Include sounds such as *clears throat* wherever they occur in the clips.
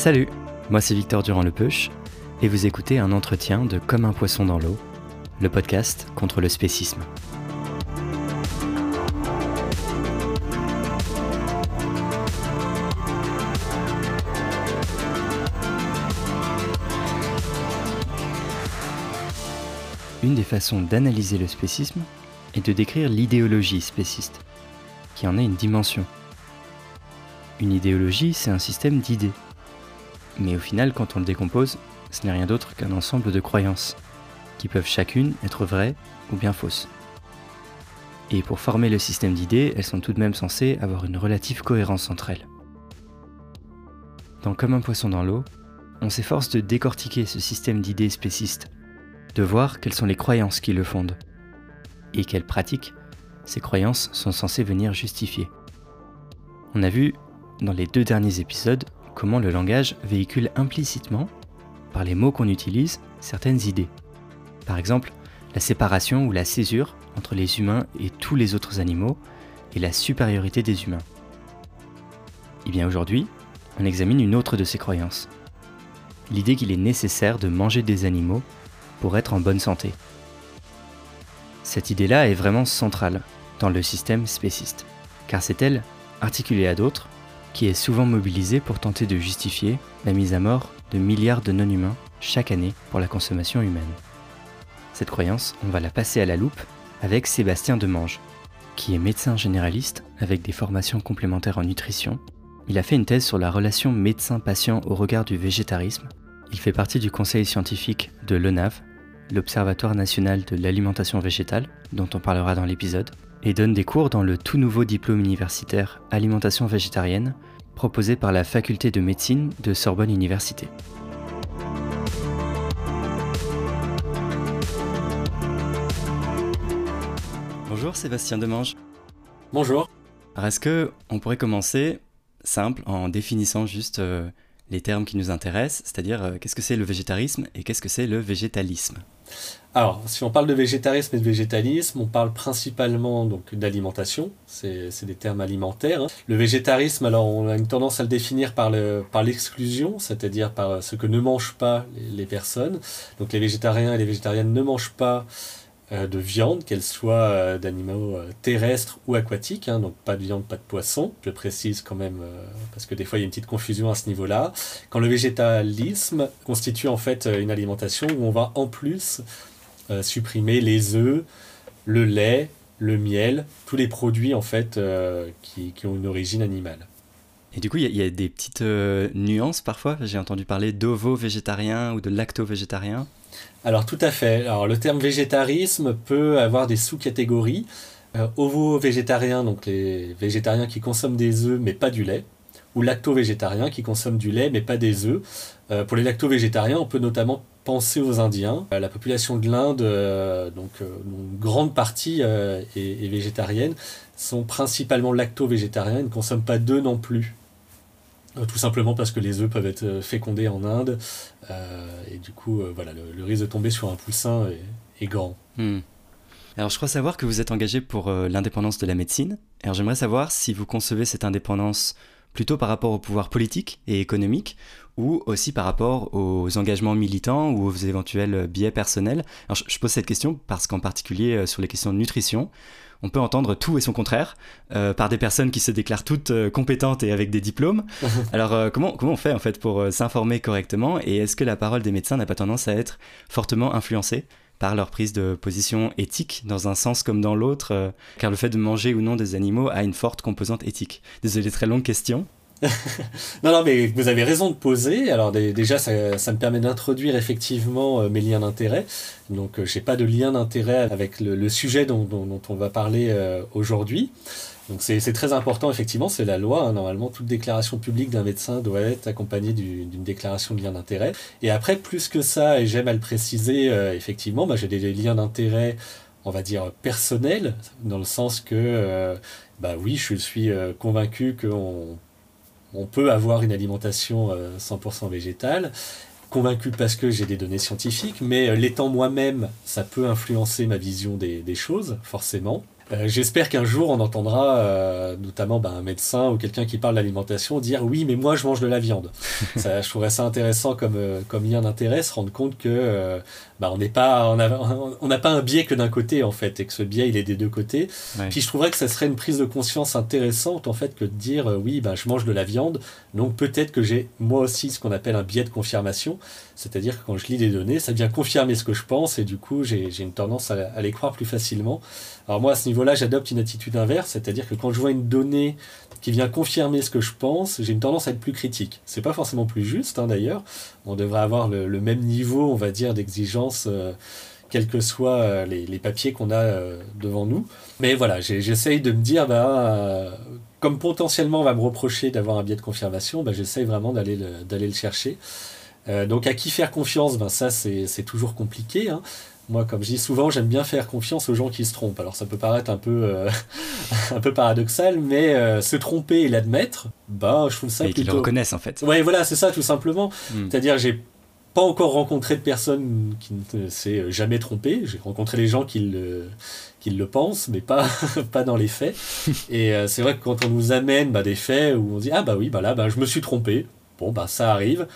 Salut, moi c'est Victor Durand-Lepeuche et vous écoutez un entretien de Comme un poisson dans l'eau, le podcast contre le spécisme. Une des façons d'analyser le spécisme est de décrire l'idéologie spéciste, qui en est une dimension. Une idéologie, c'est un système d'idées mais au final, quand on le décompose, ce n'est rien d'autre qu'un ensemble de croyances, qui peuvent chacune être vraies ou bien fausses. Et pour former le système d'idées, elles sont tout de même censées avoir une relative cohérence entre elles. Dans Comme un poisson dans l'eau, on s'efforce de décortiquer ce système d'idées spécistes, de voir quelles sont les croyances qui le fondent, et quelles pratiques ces croyances sont censées venir justifier. On a vu, dans les deux derniers épisodes, comment le langage véhicule implicitement, par les mots qu'on utilise, certaines idées. Par exemple, la séparation ou la césure entre les humains et tous les autres animaux et la supériorité des humains. Et eh bien aujourd'hui, on examine une autre de ces croyances. L'idée qu'il est nécessaire de manger des animaux pour être en bonne santé. Cette idée-là est vraiment centrale dans le système spéciste, car c'est elle, articulée à d'autres, qui est souvent mobilisé pour tenter de justifier la mise à mort de milliards de non-humains chaque année pour la consommation humaine. Cette croyance, on va la passer à la loupe avec Sébastien Demange, qui est médecin généraliste avec des formations complémentaires en nutrition. Il a fait une thèse sur la relation médecin-patient au regard du végétarisme. Il fait partie du conseil scientifique de l'ONAV, l'Observatoire national de l'alimentation végétale, dont on parlera dans l'épisode, et donne des cours dans le tout nouveau diplôme universitaire Alimentation végétarienne proposé par la faculté de médecine de Sorbonne Université. Bonjour Sébastien Demange. Bonjour. Alors est-ce que on pourrait commencer simple en définissant juste euh, les termes qui nous intéressent, c'est-à-dire euh, qu'est-ce que c'est le végétarisme et qu'est-ce que c'est le végétalisme alors, si on parle de végétarisme et de végétalisme, on parle principalement donc d'alimentation, c'est des termes alimentaires. Hein. Le végétarisme, alors on a une tendance à le définir par l'exclusion, par c'est-à-dire par ce que ne mangent pas les, les, personnes. Donc les végétariens et les végétariennes ne mangent pas euh, de viande, qu'elle soit euh, d'animaux euh, terrestres ou aquatiques, hein, donc pas de viande, pas de poisson, je précise quand même, parce que des fois il y a une petite confusion à ce niveau-là. Quand le végétalisme constitue en fait une alimentation où on va en plus supprimer les œufs, le lait, le miel, tous les produits en fait qui, qui ont une origine animale. Et du coup, il y, a des petites nuances parfois. J'ai entendu parler d'ovo-végétarien ou de lacto-végétarien. Alors tout à fait. Alors le terme végétarisme peut avoir des sous-catégories. Euh, ovo-végétarien, donc les végétariens qui consomment des œufs mais pas du lait, ou lacto-végétariens qui consomment du lait mais pas des œufs. Euh, pour les lacto-végétariens, on peut notamment penser aux Indiens. Euh, la population de l'Inde, donc une grande partie est, est, végétarienne, sont principalement lacto-végétariens, ils ne consomment pas d'œufs non plus. Euh, tout simplement parce que les œufs peuvent être euh, fécondés en Inde euh, et du coup voilà le, risque de tomber sur un poussin est, grand. Hmm. Alors je crois savoir que vous êtes engagé pour l'indépendance de la médecine. Alors j'aimerais savoir si vous concevez cette indépendance plutôt par rapport au pouvoir politique et économique ou aussi par rapport aux engagements militants ou aux éventuels biais personnels Alors, je, pose cette question parce qu'en particulier sur les questions de nutrition, on peut entendre tout et son contraire euh, par des personnes qui se déclarent toutes euh, compétentes et avec des diplômes. *laughs* Alors comment, comment on fait en fait pour s'informer correctement et est-ce que la parole des médecins n'a pas tendance à être fortement influencée par leur prise de position éthique dans un sens comme dans l'autre, car le fait de manger ou non des animaux a une forte composante éthique? Désolé, très longue question. *laughs* non, non, mais vous avez raison de poser. Alors déjà, ça, me permet d'introduire effectivement euh, mes liens d'intérêt. Donc, euh, j'ai pas de lien d'intérêt avec le, sujet dont, on va parler euh, aujourd'hui. Donc c'est très important, effectivement, c'est la loi. Hein. Normalement, toute déclaration publique d'un médecin doit être accompagnée d'une déclaration de lien d'intérêt. Et après, plus que ça, et j'aime à le préciser, effectivement, bah, j'ai des, liens d'intérêt, on va dire, personnels, dans le sens que, bah oui, je suis convaincu qu'on on peut avoir une alimentation 100% euh, végétale, convaincu parce que j'ai des données scientifiques, mais euh, l'étant moi-même, ça peut influencer ma vision des, des choses, forcément. Euh, j'espère qu'un jour on entendra euh, notamment bah, un médecin ou quelqu'un qui parle d'alimentation dire oui mais moi je mange de la viande. *laughs* ça, je trouverais ça intéressant comme, euh, comme lien d'intérêt, se rendre compte que bah, on n'est pas on n'a on pas un biais que d'un côté en fait et que ce biais il est des deux côtés. Puis je trouverais que ça serait une prise de conscience intéressante en fait que de dire oui bah, je mange de la viande donc peut-être que j'ai moi aussi ce qu'on appelle un biais de confirmation, c'est-à-dire que quand je lis des données ça vient confirmer ce que je pense et du coup j'ai une tendance à, les croire plus facilement. Alors moi, à ce niveau-là, j'adopte une attitude inverse, c'est-à-dire que quand je vois une donnée qui vient confirmer ce que je pense, j'ai une tendance à être plus critique. C'est pas forcément plus juste, hein, d'ailleurs. On devrait avoir le, même niveau, on va dire, d'exigence, euh, quels que soient euh, les, papiers qu'on a euh, devant nous. Mais voilà, j'essaye de me dire, bah, comme potentiellement on va me reprocher d'avoir un biais de confirmation, bah, j'essaye vraiment d'aller le, d'aller le chercher. Donc à qui faire confiance? Ben Ça, c'est toujours compliqué. Hein. Moi, comme je dis souvent, j'aime bien faire confiance aux gens qui se trompent. Alors ça peut paraître un peu, euh, *laughs* un peu paradoxal, mais euh, se tromper et l'admettre, bah, je trouve ça et plutôt... qu'ils le reconnaissent en fait. Ouais, voilà, c'est ça tout simplement. Hmm. C'est-à-dire, j'ai pas encore rencontré de personne qui ne s'est jamais trompé. J'ai rencontré les gens qui le, qui le pensent, mais pas, *laughs* pas dans les faits. *laughs* Et euh, c'est vrai que quand on nous amène bah, des faits où on dit ah bah oui, bah là, bah, je me suis trompé. Bon, bah ça arrive.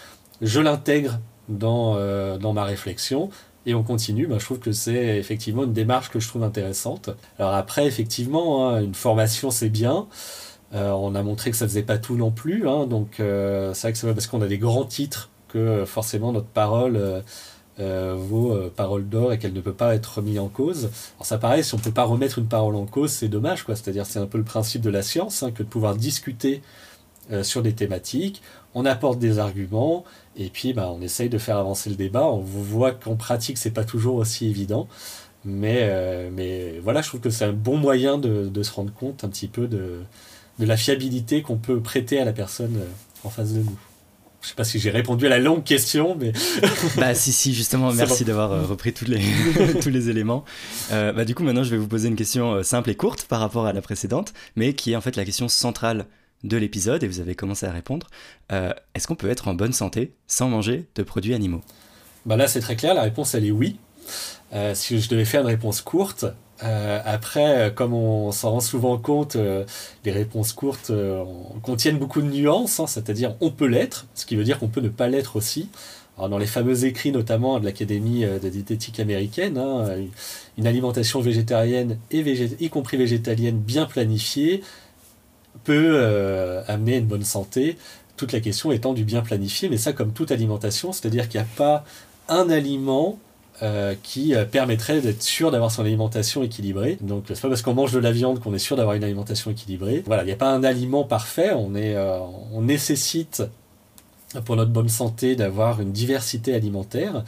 Je l'intègre dans, dans ma réflexion et on continue, ben, je trouve que c'est effectivement une démarche que je trouve intéressante. Alors après, effectivement, hein, une formation c'est bien. Euh, on a montré que ça faisait pas tout non plus, hein, donc euh, c'est vrai que c'est parce qu'on a des grands titres que euh, forcément notre parole vaut parole d'or et qu'elle ne peut pas être remise en cause. Alors ça pareil, si on peut pas remettre une parole en cause, c'est dommage. C'est-à-dire c'est un peu le principe de la science, hein, que de pouvoir discuter sur des thématiques, on apporte des arguments, et puis, bah, on essaye de faire avancer le débat. On voit qu'en pratique, c'est pas toujours aussi évident. Mais, euh, mais voilà, je trouve que c'est un bon moyen de, de, se rendre compte un petit peu de, de la fiabilité qu'on peut prêter à la personne euh, en face de nous. Je sais pas si j'ai répondu à la longue question, mais. *laughs* bah, si, si, justement, merci d'avoir euh, repris tous les, *laughs* tous les éléments. bah, du coup, maintenant, je vais vous poser une question simple et courte par rapport à la précédente, mais qui est en fait la question centrale de l'épisode et vous avez commencé à répondre. Euh, est-ce qu'on peut être en bonne santé sans manger de produits animaux? Bah Là, c'est très clair, la réponse, elle est oui. Euh, si je devais faire une réponse courte, euh, après, comme on s'en rend souvent compte, les réponses courtes contiennent beaucoup de nuances, hein, c'est-à-dire on peut l'être, ce qui veut dire qu'on peut ne pas l'être aussi. Dans les fameux écrits notamment de l'Académie de diététique américaine, hein, une alimentation végétarienne et y compris végétalienne bien planifiée peut euh, amener une bonne santé, toute la question étant du bien planifié, mais ça comme toute alimentation, c'est-à-dire qu'il n'y a pas un aliment euh, qui euh, permettrait d'être sûr d'avoir son alimentation équilibrée. Donc c'est pas parce qu'on mange de la viande qu'on est sûr d'avoir une alimentation équilibrée. Voilà, il n'y a pas un aliment parfait, on, est, on nécessite pour notre bonne santé d'avoir une diversité alimentaire.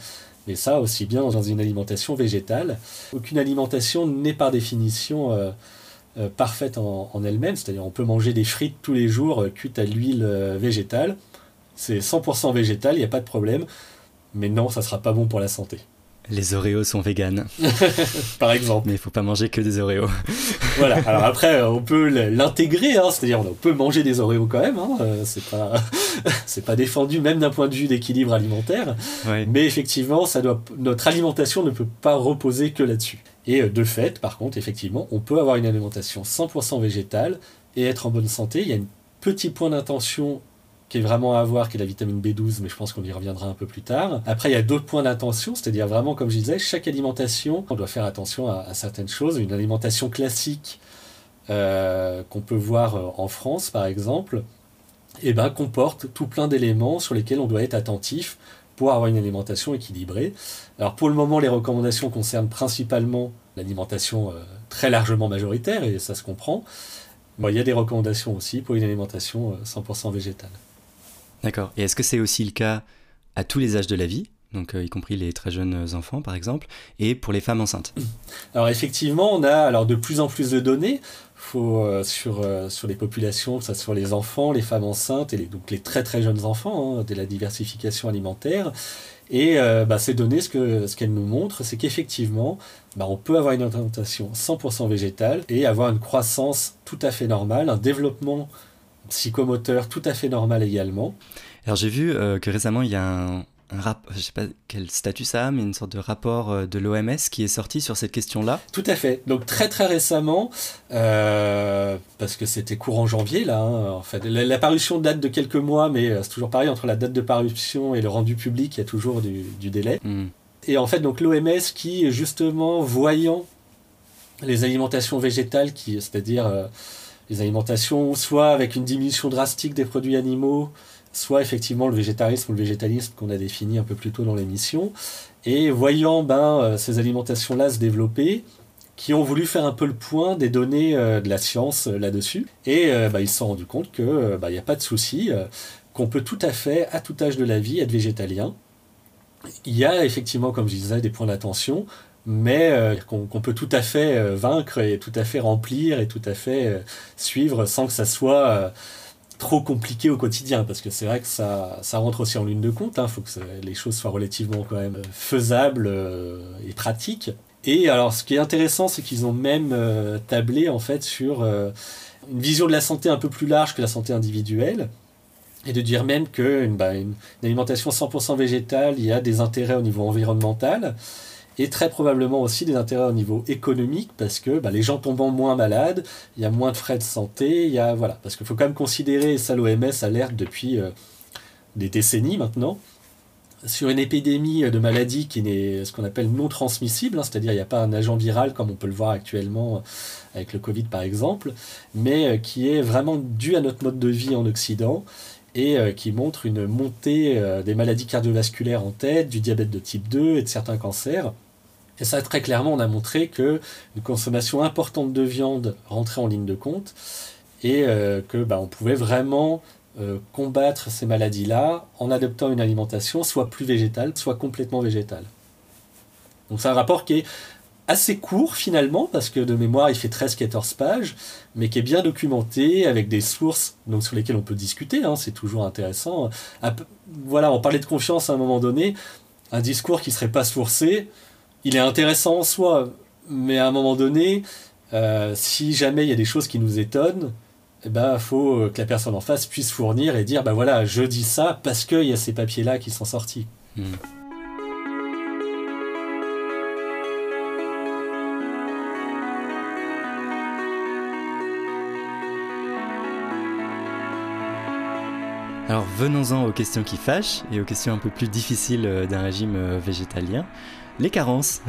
Mais ça aussi bien dans une alimentation végétale. Aucune alimentation n'est par définition parfaite en, elle-même, c'est-à-dire on peut manger des frites tous les jours euh, cuites à l'huile euh, végétale, c'est 100% végétal, il n'y a pas de problème, mais non, ça sera pas bon pour la santé. Les Oreos sont véganes. *laughs* Par exemple. Mais il faut pas manger que des Oreos. *laughs* voilà. Alors après, on peut l'intégrer, hein, c'est-à-dire on peut manger des Oreos quand même. Hein, c'est pas, *laughs* c'est pas défendu même d'un point de vue d'équilibre alimentaire. Mais effectivement, ça doit, notre alimentation ne peut pas reposer que là-dessus. Et euh, de fait, par contre, effectivement, on peut avoir une alimentation 100% végétale et être en bonne santé. Il y a un petit point d'intention qui est vraiment à avoir, qui est la vitamine B12, mais je pense qu'on y reviendra un peu plus tard. Après, il y a d'autres points d'attention, c'est-à-dire vraiment, comme je disais, chaque alimentation, on doit faire attention à, certaines choses. Une alimentation classique euh, qu'on peut voir euh, en France, par exemple, eh ben, comporte tout plein d'éléments sur lesquels on doit être attentif pour avoir une alimentation équilibrée. Alors pour le moment, les recommandations concernent principalement l'alimentation euh, très largement majoritaire, et ça se comprend. Il y a des recommandations aussi pour une alimentation 100% végétale. D'accord. Et est-ce que c'est aussi le cas à tous les âges de la vie? Donc y compris les très jeunes enfants par exemple, et pour les femmes enceintes *clears throat* Alors effectivement, on a alors de plus en plus de données faut, euh, sur, euh, sur les populations, que ce soit les enfants, les femmes enceintes et les, donc les très très jeunes enfants, hein, de la diversification alimentaire. Et euh, bah, ces données, ce qu'elles ce qu'elles nous montrent, c'est qu'effectivement, bah, on peut avoir une alimentation 100% végétale et avoir une croissance tout à fait normale, un développement psychomoteur tout à fait normal également. Alors j'ai vu que récemment il y a un, un rap, je sais pas quel statut ça a, mais une sorte de rapport euh, de l'OMS qui est sorti sur cette question-là. Tout à fait. Donc très très récemment, euh, parce que c'était courant janvier là, hein, en fait, la, parution date de quelques mois, mais euh, c'est toujours pareil entre la date de parution et le rendu public, il y a toujours du, délai. Hmm. Et en fait, donc l'OMS qui justement voyant les alimentations végétales, qui, c'est-à-dire les alimentations soit avec une diminution drastique des produits animaux, soit effectivement le végétarisme ou le végétalisme qu'on a défini un peu plus tôt dans l'émission, et voyant ben, euh, ces alimentations-là se développer, qui ont voulu faire un peu le point des données euh, de la science euh, là-dessus, et ben, ils se sont rendus compte qu'il ben, n'y a pas de souci, qu'on peut tout à fait, à tout âge de la vie, être végétalien. Il y a effectivement, comme je disais, des points d'attention, mais qu'on peut tout à fait vaincre et tout à fait remplir et tout à fait suivre sans que ça soit trop compliqué au quotidien parce que c'est vrai que ça, ça rentre aussi en ligne de compte. Il hein. faut que les choses soient relativement quand même faisables euh, et pratiques. Et alors, ce qui est intéressant, c'est qu'ils ont même euh, tablé en fait sur euh, une vision de la santé un peu plus large que la santé individuelle. Et de dire même qu'une bah, une alimentation 100% végétale, il y a des intérêts au niveau environnemental et très probablement aussi des intérêts au niveau économique parce que bah, les gens tombant moins malades, il y a moins de frais de santé, il y a voilà parce qu'il faut quand même considérer et ça l'OMS alerte depuis euh, des décennies maintenant sur une épidémie de maladie qui est ce qu'on appelle non transmissible, hein, c'est-à-dire il n'y a pas un agent viral comme on peut le voir actuellement avec le Covid par exemple, mais euh, qui est vraiment dû à notre mode de vie en Occident et euh, qui montre une montée des maladies cardiovasculaires en tête, du diabète de type 2 et de certains cancers. Et ça, très clairement, on a montré que une consommation importante de viande rentrait en ligne de compte et euh, que bah, on pouvait vraiment euh, combattre ces maladies-là en adoptant une alimentation soit plus végétale, soit complètement végétale. Donc c'est un rapport qui est assez court finalement, parce que de mémoire il fait 13-14 pages, mais qui est bien documenté avec des sources donc, sur lesquelles on peut discuter, hein, c'est toujours intéressant. Voilà, on parlait de confiance à un moment donné, un discours qui ne serait pas sourcé, il est intéressant en soi, mais à un moment donné, euh, si jamais il y a des choses qui nous étonnent, il eh ben, faut que la personne en face puisse fournir et dire, bah voilà, je dis ça parce qu'il y a ces papiers-là qui sont sortis. Hmm. Alors venons-en aux questions qui fâchent et aux questions un peu plus difficiles euh, d'un régime euh, végétalien. Les carences.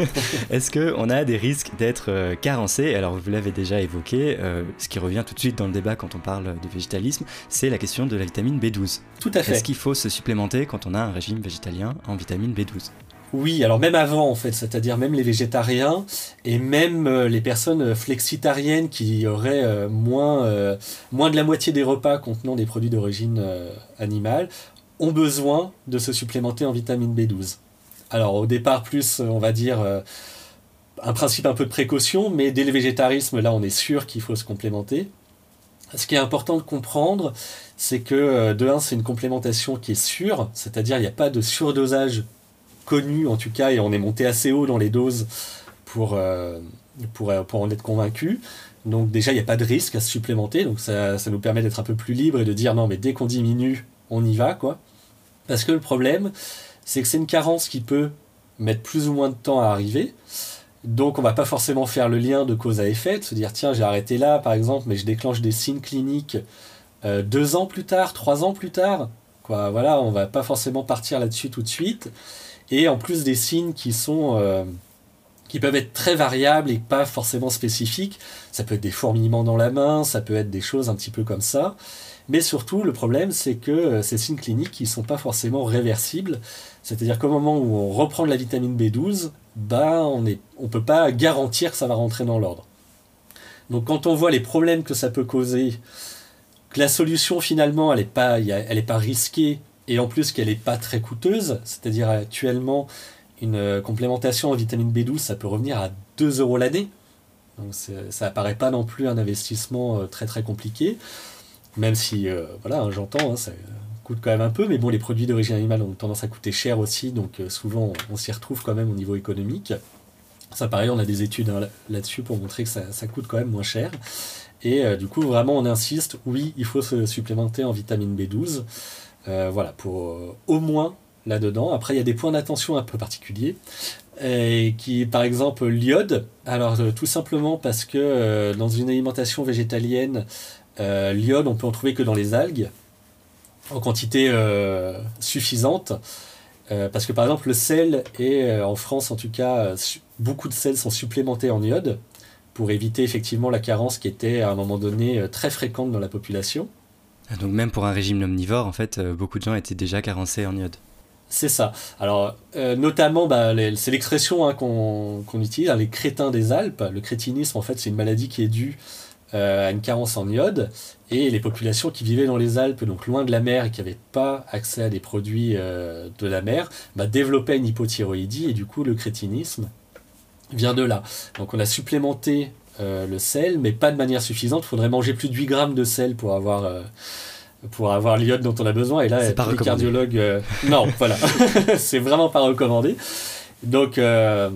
*laughs* Est-ce qu'on a des risques d'être euh, carencé? Alors, vous l'avez déjà évoqué, euh, ce qui revient tout de suite dans le débat quand on parle de végétalisme, c'est la question de la vitamine B12. Tout à fait. Est-ce qu'il faut se supplémenter quand on a un régime végétalien en vitamine B12 oui, alors même avant en fait, c'est-à-dire même les végétariens et même euh, les personnes flexitariennes qui auraient moins, moins de la moitié des repas contenant des produits d'origine animale ont besoin de se supplémenter en vitamine B12. Alors au départ plus, on va dire, euh, un principe un peu de précaution, mais dès le végétarisme, là on est sûr qu'il faut se complémenter. Ce qui est important de comprendre, c'est que euh, de un, c'est une complémentation qui est sûre, c'est-à-dire il n'y a pas de surdosage connu en tout cas, et on est monté assez haut dans les doses pour, euh, en être convaincu. Donc déjà, il n'y a pas de risque à se supplémenter, donc ça, ça nous permet d'être un peu plus libre et de dire non, mais dès qu'on diminue, on y va, quoi. Parce que le problème, c'est que c'est une carence qui peut mettre plus ou moins de temps à arriver. Donc on va pas forcément faire le lien de cause à effet, se dire tiens j'ai arrêté là par exemple, mais je déclenche des signes cliniques deux ans plus tard, trois ans plus tard. Quoi, voilà, on va pas forcément partir là-dessus tout de suite. Et en plus des signes qui sont qui peuvent être très variables et pas forcément spécifiques. Ça peut être des fourmillements dans la main, ça peut être des choses un petit peu comme ça. Mais surtout, le problème, c'est que euh, ces signes cliniques, ils sont pas forcément réversibles. C'est-à-dire qu'au moment où on reprend de la vitamine B12, bah, on ne peut pas garantir que ça va rentrer dans l'ordre. Donc quand on voit les problèmes que ça peut causer, que la solution finalement, elle n'est pas, pas risquée, et en plus qu'elle n'est pas très coûteuse, c'est-à-dire actuellement, une euh, complémentation en vitamine B12, ça peut revenir à 2 euros l'année. Donc ça apparaît pas non plus un investissement euh, très très compliqué, même si, euh, voilà, hein, j'entends, hein, ça coûte quand même un peu, mais bon, les produits d'origine animale ont tendance à coûter cher aussi, donc souvent on s'y retrouve quand même au niveau économique. Ça, pareil, on a des études hein, là-dessus pour montrer que ça, coûte quand même moins cher. Et du coup, vraiment, on insiste, oui, il faut se supplémenter en vitamine B12. voilà, pour au moins là-dedans. Après, il y a des points d'attention un peu particuliers. Et qui, par exemple, l'iode. Alors, euh, tout simplement parce que euh, dans une alimentation végétalienne, euh, l'iode, on peut en trouver que dans les algues, en quantité suffisante. parce que, par exemple, le sel, et en France en tout cas, beaucoup de sels sont supplémentés en iode pour éviter effectivement la carence qui était à un moment donné très fréquente dans la population. Donc même pour un régime omnivore, en fait, beaucoup de gens étaient déjà carencés en iode. C'est ça. Alors, euh, notamment, bah, c'est l'expression hein, qu'on utilise, hein, les crétins des Alpes. Le crétinisme, en fait, c'est une maladie qui est due euh, à une carence en iode. Et les populations qui vivaient dans les Alpes, donc loin de la mer, et qui n'avaient pas accès à des produits euh, de la mer, bah, développaient une hypothyroïdie. Et du coup, le crétinisme vient de là. Donc, on a supplémenté le sel, mais pas de manière suffisante. Il faudrait manger plus de 8 grammes de sel pour avoir pour avoir l'iode dont on a besoin. Et là, les cardiologues, euh, non, voilà, *laughs* c'est vraiment pas recommandé. Donc, euh,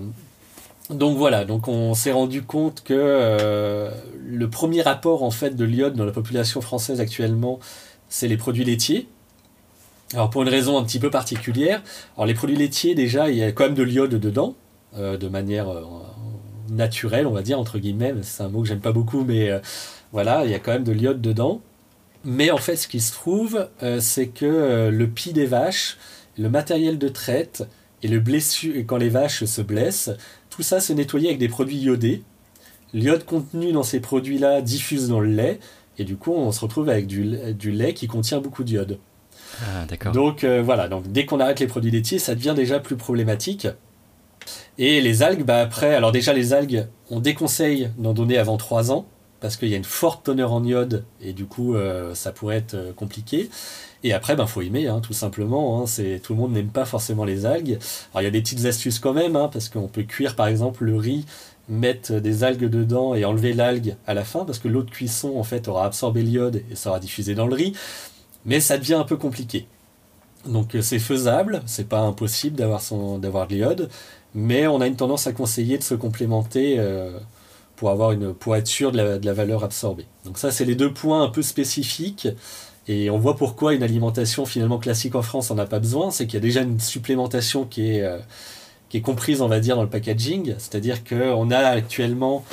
donc voilà, donc on s'est rendu compte que euh, le premier rapport en fait de l'iode dans la population française actuellement, c'est les produits laitiers. Alors pour une raison un petit peu particulière, alors les produits laitiers déjà, il y a quand même de l'iode dedans, de manière naturelle, on va dire entre guillemets. C'est un mot que j'aime pas beaucoup, mais voilà, il y a quand même de l'iode dedans. Mais en fait, ce qui se trouve, euh, c'est que euh, le pis des vaches, le matériel de traite et le blessure, et quand les vaches se blessent, tout ça se nettoyait avec des produits iodés. L'iode contenu dans ces produits-là diffuse dans le lait, et du coup, on se retrouve avec du, lait qui contient beaucoup d'iode. Ah, d'accord. Donc euh, voilà, donc dès qu'on arrête les produits laitiers, ça devient déjà plus problématique. Et les algues, bah après, alors déjà les algues, on déconseille d'en donner avant 3 ans parce qu'il y a une forte teneur en iode et du coup euh, ça pourrait être euh, compliqué. Et après, ben faut aimer, hein, tout simplement. Hein, c'est tout le monde n'aime pas forcément les algues. Alors il y a des petites astuces quand même, hein, parce qu'on peut cuire par exemple le riz, mettre des algues dedans et enlever l'algue à la fin, parce que l'eau de cuisson en fait aura absorbé l'iode et ça aura diffusé dans le riz. Mais ça devient un peu compliqué. Donc euh, c'est faisable, c'est pas impossible d'avoir d'avoir de l'iode, mais on a une tendance à conseiller de se complémenter pour, avoir une, pour être sûr de la, valeur absorbée. Donc ça, c'est les deux points un peu spécifiques. Et on voit pourquoi une alimentation finalement classique en France n'en a pas besoin. C'est qu'il y a déjà une supplémentation qui est, euh, qui est comprise, on va dire, dans le packaging. C'est-à-dire qu'on a actuellement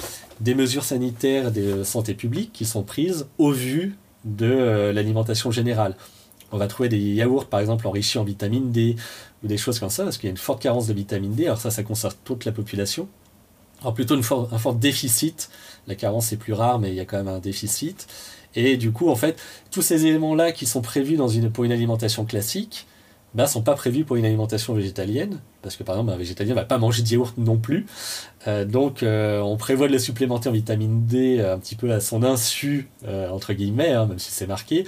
des mesures sanitaires de santé publique qui sont prises au vu de euh, l'alimentation générale. On va trouver des yaourts, par exemple, enrichis en vitamine D ou des choses comme ça, parce qu'il y a une forte carence de vitamine D. Alors ça, ça concerne toute la population. Alors plutôt une un fort déficit. La carence est plus rare, mais il y a quand même un déficit. Et du coup, en fait, tous ces éléments-là qui sont prévus pour une alimentation classique, ne bah, sont pas prévus pour une alimentation végétalienne, parce que par exemple, un végétalien ne va pas manger de yaourt non plus. Euh, donc, euh, on prévoit de le supplémenter en vitamine D euh, un petit peu à son insu, entre guillemets, hein, même si c'est marqué.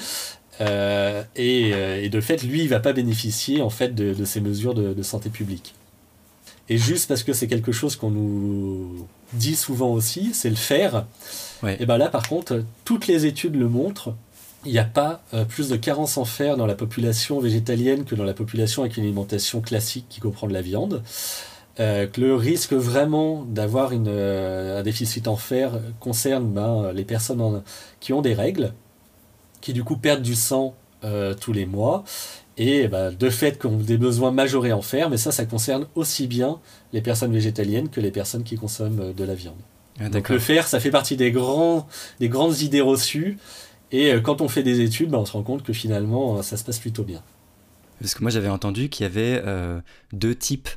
Et, de fait, lui, il va pas bénéficier en fait de, ces mesures de santé publique. Et juste parce que c'est quelque chose qu'on nous dit souvent aussi, c'est le faire. Et bien là, par contre, toutes les études le montrent. Il n'y a pas euh, plus de carence en fer dans la population végétalienne que dans la population avec une alimentation classique qui comprend de la viande. Euh, le risque vraiment d'avoir euh, un déficit en fer concerne ben, les personnes qui ont des règles, qui du coup perdent du sang tous les mois, et bah, de fait qu'on a des besoins majorés en fer, mais ça, ça concerne aussi bien les personnes végétaliennes que les personnes qui consomment de la viande. Ah, Donc le fer, ça fait partie des, grands, des grandes idées reçues Et quand on fait des études, bah, on se rend compte que finalement, ça se passe plutôt bien. Parce que moi, j'avais entendu qu'il y avait deux types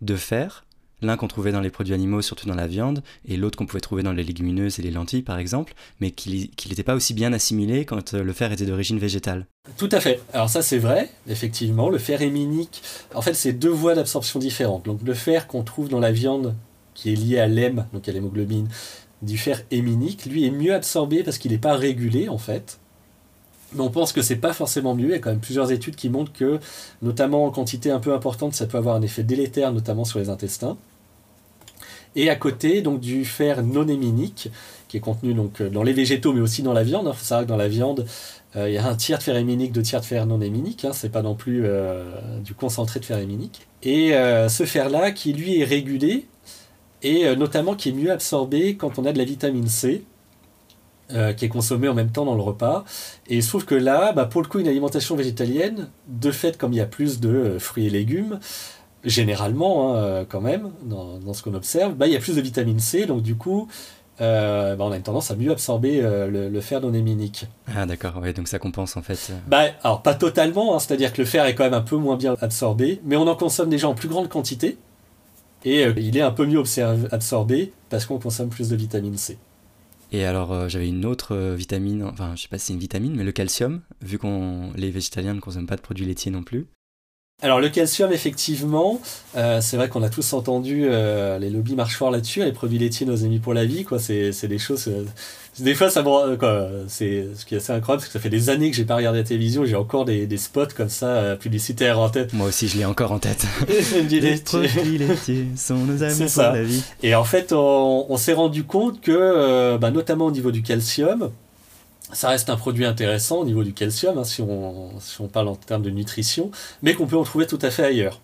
de fer l'un qu'on trouvait dans les produits animaux, surtout dans la viande, et l'autre qu'on pouvait trouver dans les légumineuses et les lentilles, par exemple, mais qu'il n'était pas aussi bien assimilé quand euh, le fer était d'origine végétale. Tout à fait. Alors ça c'est vrai, effectivement. Le fer héminique, en fait c'est deux voies d'absorption différentes. Donc le fer qu'on trouve dans la viande, qui est lié à l'hème, donc à l'hémoglobine, du fer héminique, lui est mieux absorbé parce qu'il n'est pas régulé en fait. Mais on pense que c'est pas forcément mieux. Il y a quand même plusieurs études qui montrent que, notamment en quantité un peu importante, ça peut avoir un effet délétère, notamment sur les intestins. Et à côté, donc du fer non héminique, qui est contenu donc dans les végétaux, mais aussi dans la viande. Il hein. faut savoir que dans la viande, euh, il y a un tiers de fer héminique, deux tiers de fer non héminique. Hein, c'est pas non plus euh, du concentré de fer héminique. Et euh, ce fer-là, qui lui est régulé, et notamment qui est mieux absorbé quand on a de la vitamine C. qui est consommée en même temps dans le repas. Et il se trouve que là, bah, pour le coup, une alimentation végétalienne, de fait, comme il y a plus de fruits et légumes, généralement, hein, euh, quand même, dans, ce qu'on observe, bah, il y a plus de vitamine C, donc du coup, euh, bah, on a une tendance à mieux absorber euh, le, fer non héminique. Ah d'accord, ouais, donc ça compense en fait. Bah, alors pas totalement, hein, c'est-à-dire que le fer est quand même un peu moins bien absorbé, mais on en consomme déjà en plus grande quantité, et il est un peu mieux absorbé parce qu'on consomme plus de vitamine C. Et alors j'avais une autre vitamine, enfin je sais pas si c'est une vitamine, mais le calcium, vu qu'on les végétaliens ne consomment pas de produits laitiers non plus. Alors le calcium, effectivement, euh, c'est vrai qu'on a tous entendu euh, les lobbies marchent fort là-dessus, les produits laitiers, nos amis pour la vie, quoi. C'est, des choses. Euh, des fois, ça me, quoi, c'est ce qui est assez incroyable, parce que ça fait des années que j'ai pas regardé la télévision, j'ai encore des, des spots comme ça publicitaires en tête. Moi aussi, je l'ai encore en tête. *laughs* les produits laitiers sont nos amis pour la vie. Et en fait, on, on s'est rendu compte que, bah, notamment au niveau du calcium, ça reste un produit intéressant au niveau du calcium, hein, si, on, si, on, parle en termes de nutrition, mais qu'on peut en trouver tout à fait ailleurs.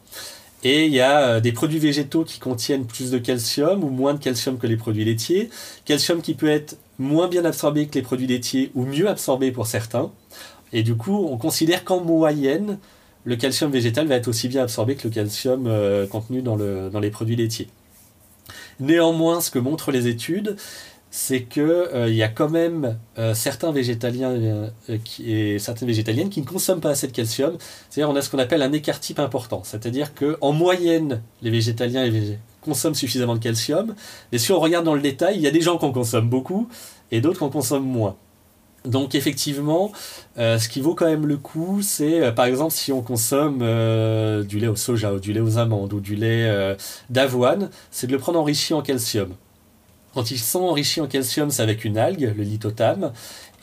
Et il y a euh, des produits végétaux qui contiennent plus de calcium ou moins de calcium que les produits laitiers. Calcium qui peut être moins bien absorbé que les produits laitiers ou mieux absorbé pour certains. Et du coup, on considère qu'en moyenne, le calcium végétal va être aussi bien absorbé que le calcium euh, contenu dans, le, dans les produits laitiers. Néanmoins, ce que montrent les études, c'est que euh, y a quand même euh, certains végétaliens et certaines végétaliennes qui ne consomment pas assez de calcium. C'est-à-dire on a ce qu'on appelle un écart type important. C'est-à-dire que en moyenne, les végétaliens consomment suffisamment de calcium. Mais si on regarde dans le détail, il y a des gens qui en consomment beaucoup et d'autres qui en consomment moins. Donc effectivement, ce qui vaut quand même le coup, c'est par exemple si on consomme du lait au soja ou du lait aux amandes ou du lait d'avoine, c'est de le prendre enrichi en calcium. Quand ils sont enrichis en calcium, c'est avec une algue, le lithotame.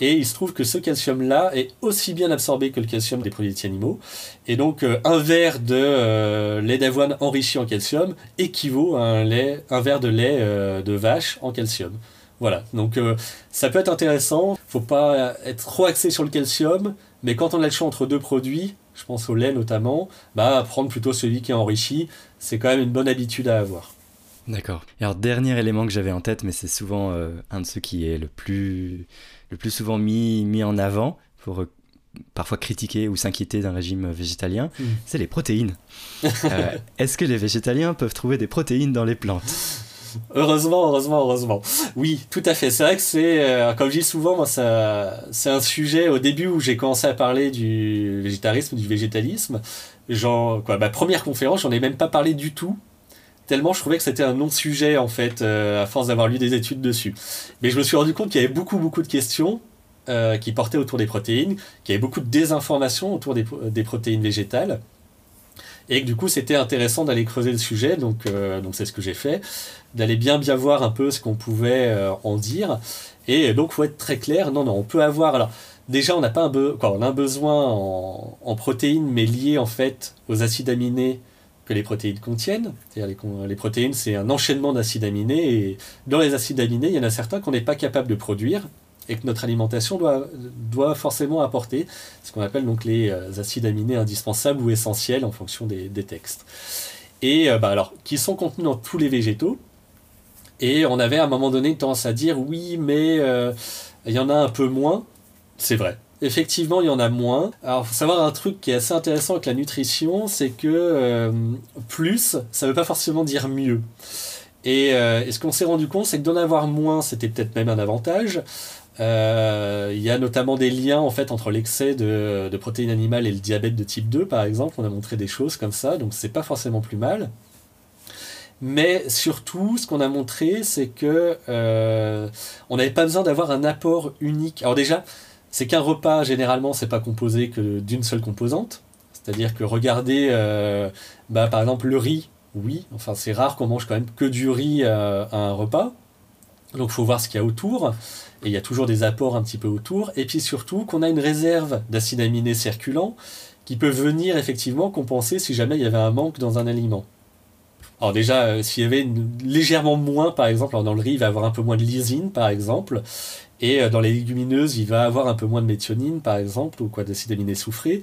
Et il se trouve que ce calcium-là est aussi bien absorbé que le calcium des produits animaux. Et donc, euh, un verre de euh, lait d'avoine enrichi en calcium équivaut à un, verre de lait euh, de vache en calcium. Voilà, donc ça peut être intéressant. Faut pas être trop axé sur le calcium, mais quand on a le choix entre deux produits, je pense au lait notamment, bah prendre plutôt celui qui est enrichi, c'est quand même une bonne habitude à avoir. D'accord. alors, dernier élément que j'avais en tête, mais c'est souvent un de ceux qui est le plus, le plus souvent mis, mis en avant pour euh, parfois critiquer ou s'inquiéter d'un régime végétalien, hmm. c'est les protéines. *laughs* Euh, est-ce que les végétaliens peuvent trouver des protéines dans les plantes? Heureusement, heureusement, heureusement. Oui, tout à fait. C'est vrai que c'est, comme je dis souvent, moi, ça, c'est un sujet au début où j'ai commencé à parler du végétarisme, du végétalisme. Genre, quoi, ma première conférence, j'en ai même pas parlé du tout tellement je trouvais que c'était un non-sujet en fait, euh, à force d'avoir lu des études dessus. Mais je me suis rendu compte qu'il y avait beaucoup beaucoup de questions euh, qui portaient autour des protéines, qu'il y avait beaucoup de désinformation autour des, des, protéines végétales, et que du coup c'était intéressant d'aller creuser le sujet, donc euh, donc c'est ce que j'ai fait, d'aller bien bien voir un peu ce qu'on pouvait en dire, et donc faut être très clair, non non on peut avoir alors déjà on n'a pas un, a un besoin en, en protéines mais lié en fait aux acides aminés que les protéines contiennent. C'est-à-dire les, protéines, c'est un enchaînement d'acides aminés, et dans les acides aminés, il y en a certains qu'on n'est pas capable de produire, et que notre alimentation doit, forcément apporter, ce qu'on appelle donc les euh, acides aminés indispensables ou essentiels en fonction des, des textes. Et euh, bah alors, qui sont contenus dans tous les végétaux, et on avait à un moment donné tendance à dire oui, mais euh, il y en a un peu moins. C'est vrai, Effectivement, il y en a moins. Alors, faut savoir un truc qui est assez intéressant avec la nutrition, c'est que euh, plus, ça ne veut pas forcément dire mieux. Euh, et, ce qu'on s'est rendu compte, c'est que d'en avoir moins, c'était peut-être même un avantage. Euh, il y a notamment des liens en fait entre l'excès de, protéines animales et le diabète de type 2 par exemple. On a montré des choses comme ça, donc c'est pas forcément plus mal. Mais surtout, ce qu'on a montré, c'est que on n'avait pas besoin d'avoir un apport unique. Alors déjà, c'est qu'un repas généralement, c'est pas composé que d'une seule composante. C'est-à-dire que regardez, euh, bah, par exemple, le riz, oui, enfin c'est rare qu'on mange quand même que du riz à un repas. Donc il faut voir ce qu'il y a autour et il y a toujours des apports un petit peu autour, et puis surtout qu'on a une réserve d'acides aminés circulants qui peut venir effectivement compenser si jamais il y avait un manque dans un aliment. Alors déjà, euh, s'il y avait légèrement moins, par exemple, dans le riz, il va avoir un peu moins de lysine, par exemple, et euh, dans les légumineuses, il va avoir un peu moins de méthionine, par exemple, ou quoi d'acides aminés soufrés.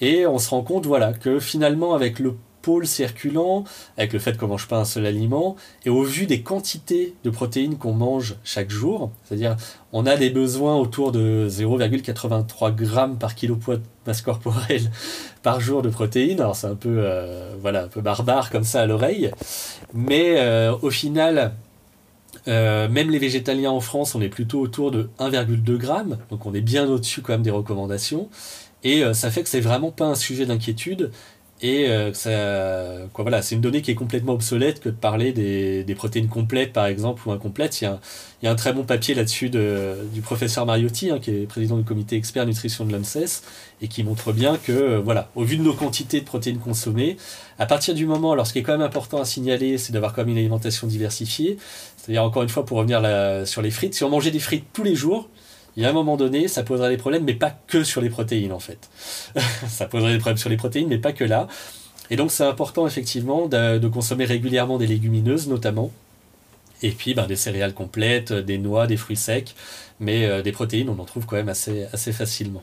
Et on se rend compte, voilà, que finalement, avec le pôle circulant, avec le fait qu'on mange pas un seul aliment, et au vu des quantités de protéines qu'on mange chaque jour, c'est-à-dire on a des besoins autour de 0,83 grammes par kilo de masse corporelle *laughs* par jour de protéines, alors c'est un peu, euh, barbare comme ça à l'oreille, mais euh, au final, euh, même les végétaliens en France, on est plutôt autour de 1,2 grammes, donc on est bien au-dessus quand même des recommandations. Et ça fait que c'est vraiment pas un sujet d'inquiétude et euh, ça, quoi, voilà, c'est une donnée qui est complètement obsolète que de parler des, protéines complètes, par exemple, ou incomplètes. Il y a un, très bon papier là-dessus du professeur Mariotti, hein, qui est président du comité expert nutrition de l'ANSES, et qui montre bien que, euh, voilà, au vu de nos quantités de protéines consommées, à partir du moment, alors ce qui est quand même important à signaler, c'est d'avoir quand même une alimentation diversifiée. C'est-à-dire, encore une fois, pour revenir sur les frites, si on mangeait des frites tous les jours, il y a un moment donné, ça poserait des problèmes, mais pas que sur les protéines en fait. *laughs* ça poserait des problèmes sur les protéines, mais pas que là. Et donc c'est important effectivement de, consommer régulièrement des légumineuses notamment, et puis ben, des céréales complètes, des noix, des fruits secs, mais euh, des protéines on en trouve quand même assez facilement.